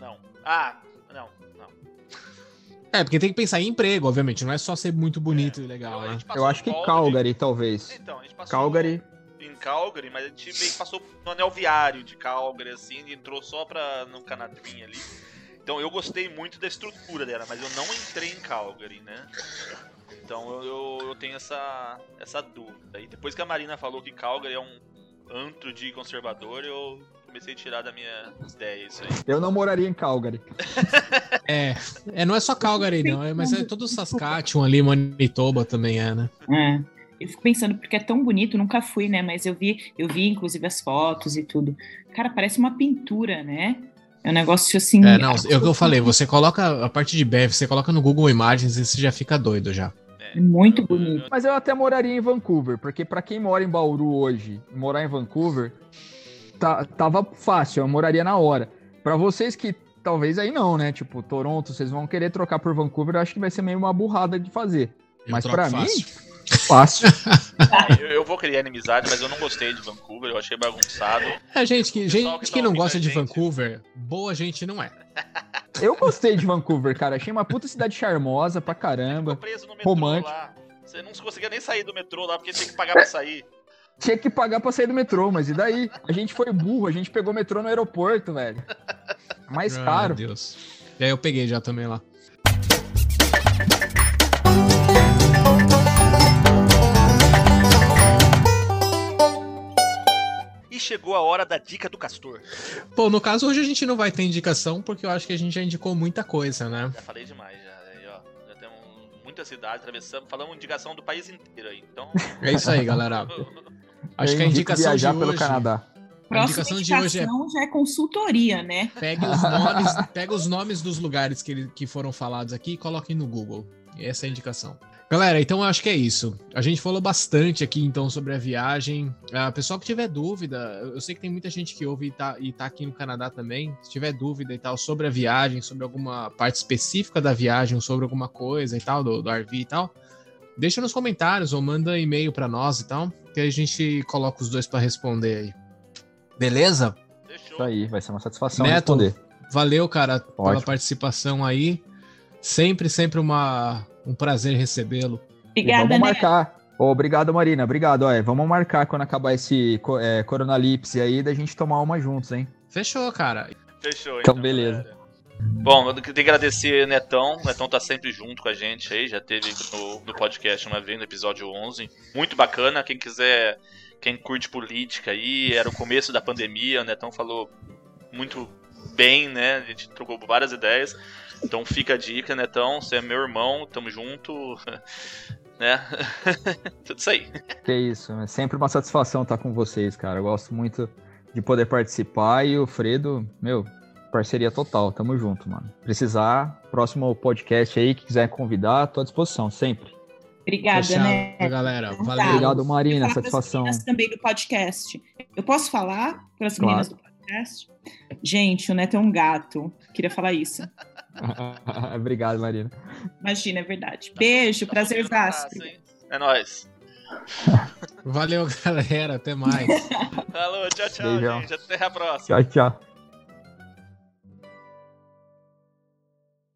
não. Ah, não, não. É, porque tem que pensar em emprego, obviamente, não é só ser muito bonito É, e legal, a né? Eu acho que Calgary. Calgary, talvez. Então, a gente passou Calgary. Em Calgary, mas a gente meio que passou no anel viário de Calgary, assim, e entrou só pra, no Canadrim ali. Então eu gostei muito da estrutura dela, mas eu não entrei em Calgary, né? Então eu, eu, eu tenho essa, essa dúvida. E depois que a Marina falou que Calgary é um antro de conservador, eu comecei a tirar da minha ideia isso aí. Eu não moraria em Calgary. *laughs* É, é, não é só Calgary, não, é, mas é todo Saskatchewan ali, Manitoba também é, né? É. Eu fico pensando, porque é tão bonito, nunca fui, né? Mas eu vi, eu vi inclusive as fotos e tudo. Cara, parece uma pintura, né? É um negócio assim. É, não, é o que eu falei, você coloca a parte de BEV, você coloca no Google Imagens e você já fica doido já. É, Muito bonito. Mas eu até moraria em Vancouver, porque pra quem mora em Bauru hoje, morar em Vancouver, tá, tava fácil, eu moraria na hora. Pra vocês que talvez aí não, né? Tipo, Toronto, vocês vão querer trocar por Vancouver, eu acho que vai ser meio uma burrada de fazer. Eu Mas fácil. mim, fácil. *laughs* eu, eu vou criar inimizade, mas eu não gostei de Vancouver, eu achei bagunçado. É, gente que, gente que que não gosta de gente. Vancouver, boa gente não é. *laughs* Eu gostei de Vancouver, cara. Achei uma puta cidade charmosa pra Ficou caramba. preso no metrô romântico. lá. Você não conseguia nem sair do metrô lá, porque tinha que pagar pra sair. Tinha que pagar pra sair do metrô, mas e daí? A gente foi burro, a gente pegou metrô no aeroporto, velho. Mais Ai, caro. Meu Deus. E aí eu peguei já também lá. E chegou a hora da dica do Castor. Pô, no caso, hoje a gente não vai ter indicação, porque eu acho que a gente já indicou muita coisa, né? Já falei demais, já. Aí, ó, já temos muita cidade, atravessamos, falamos indicação do país inteiro aí. Então. É isso aí, galera. *laughs* Acho Eu que a indicação de viajar pelo hoje... Canadá. A Próxima indicação de hoje é indicação já é consultoria, né? Pegue os nomes, *laughs* pega os nomes dos lugares que, ele- que foram falados aqui e coloque no Google. Essa é a indicação. Galera, então eu acho que é isso. A gente falou bastante aqui então sobre a viagem. Ah, pessoal que tiver dúvida, eu sei que tem muita gente que ouve e tá, e tá aqui no Canadá também. Se tiver dúvida e tal sobre a viagem, sobre alguma parte específica da viagem, sobre alguma coisa e tal, do, do RV e tal, deixa nos comentários ou manda e-mail pra nós e tal, que a gente coloca os dois pra responder aí. Beleza? Isso aí, vai ser uma satisfação Neto, responder. Valeu, cara, pela Ótimo. participação aí. Sempre, sempre uma, um prazer recebê-lo. E Obrigada, vamos né? marcar. Ô, obrigado, Marina. Obrigado. Olha, vamos marcar quando acabar esse é, coronalipse aí da gente tomar uma juntos, hein? Fechou, cara. Fechou, Então, beleza. galera. Bom, eu tenho que agradecer Netão. Netão tá sempre junto com a gente aí, já teve no, no podcast uma vez, no episódio 11. Muito bacana, quem quiser, quem curte política aí, era o começo da pandemia, o Netão falou muito bem, né? A gente trocou várias ideias. Então fica a dica, Netão, você é meu irmão, tamo junto. *laughs* Né? *laughs* Tudo isso aí. Que isso, é sempre uma satisfação estar com vocês, cara. Eu gosto muito de poder participar e o Fredo, meu, parceria total. Tamo junto, mano. Precisar, próximo podcast aí, que quiser convidar, tô à disposição, sempre. Obrigada, Fechado, né? galera. Então tá. Valeu. Obrigado, Marina. Satisfação. meninas também do podcast. Eu posso falar para as Claro. meninas do podcast? Gente, o Neto é um gato. Queria falar isso. *laughs* Obrigado, Marina. Imagina, é verdade. Beijo, prazer vasto. É nóis. Valeu, *laughs* galera. Até mais. Falou, tchau, tchau, Beijão. gente. Até a próxima. Tchau, tchau.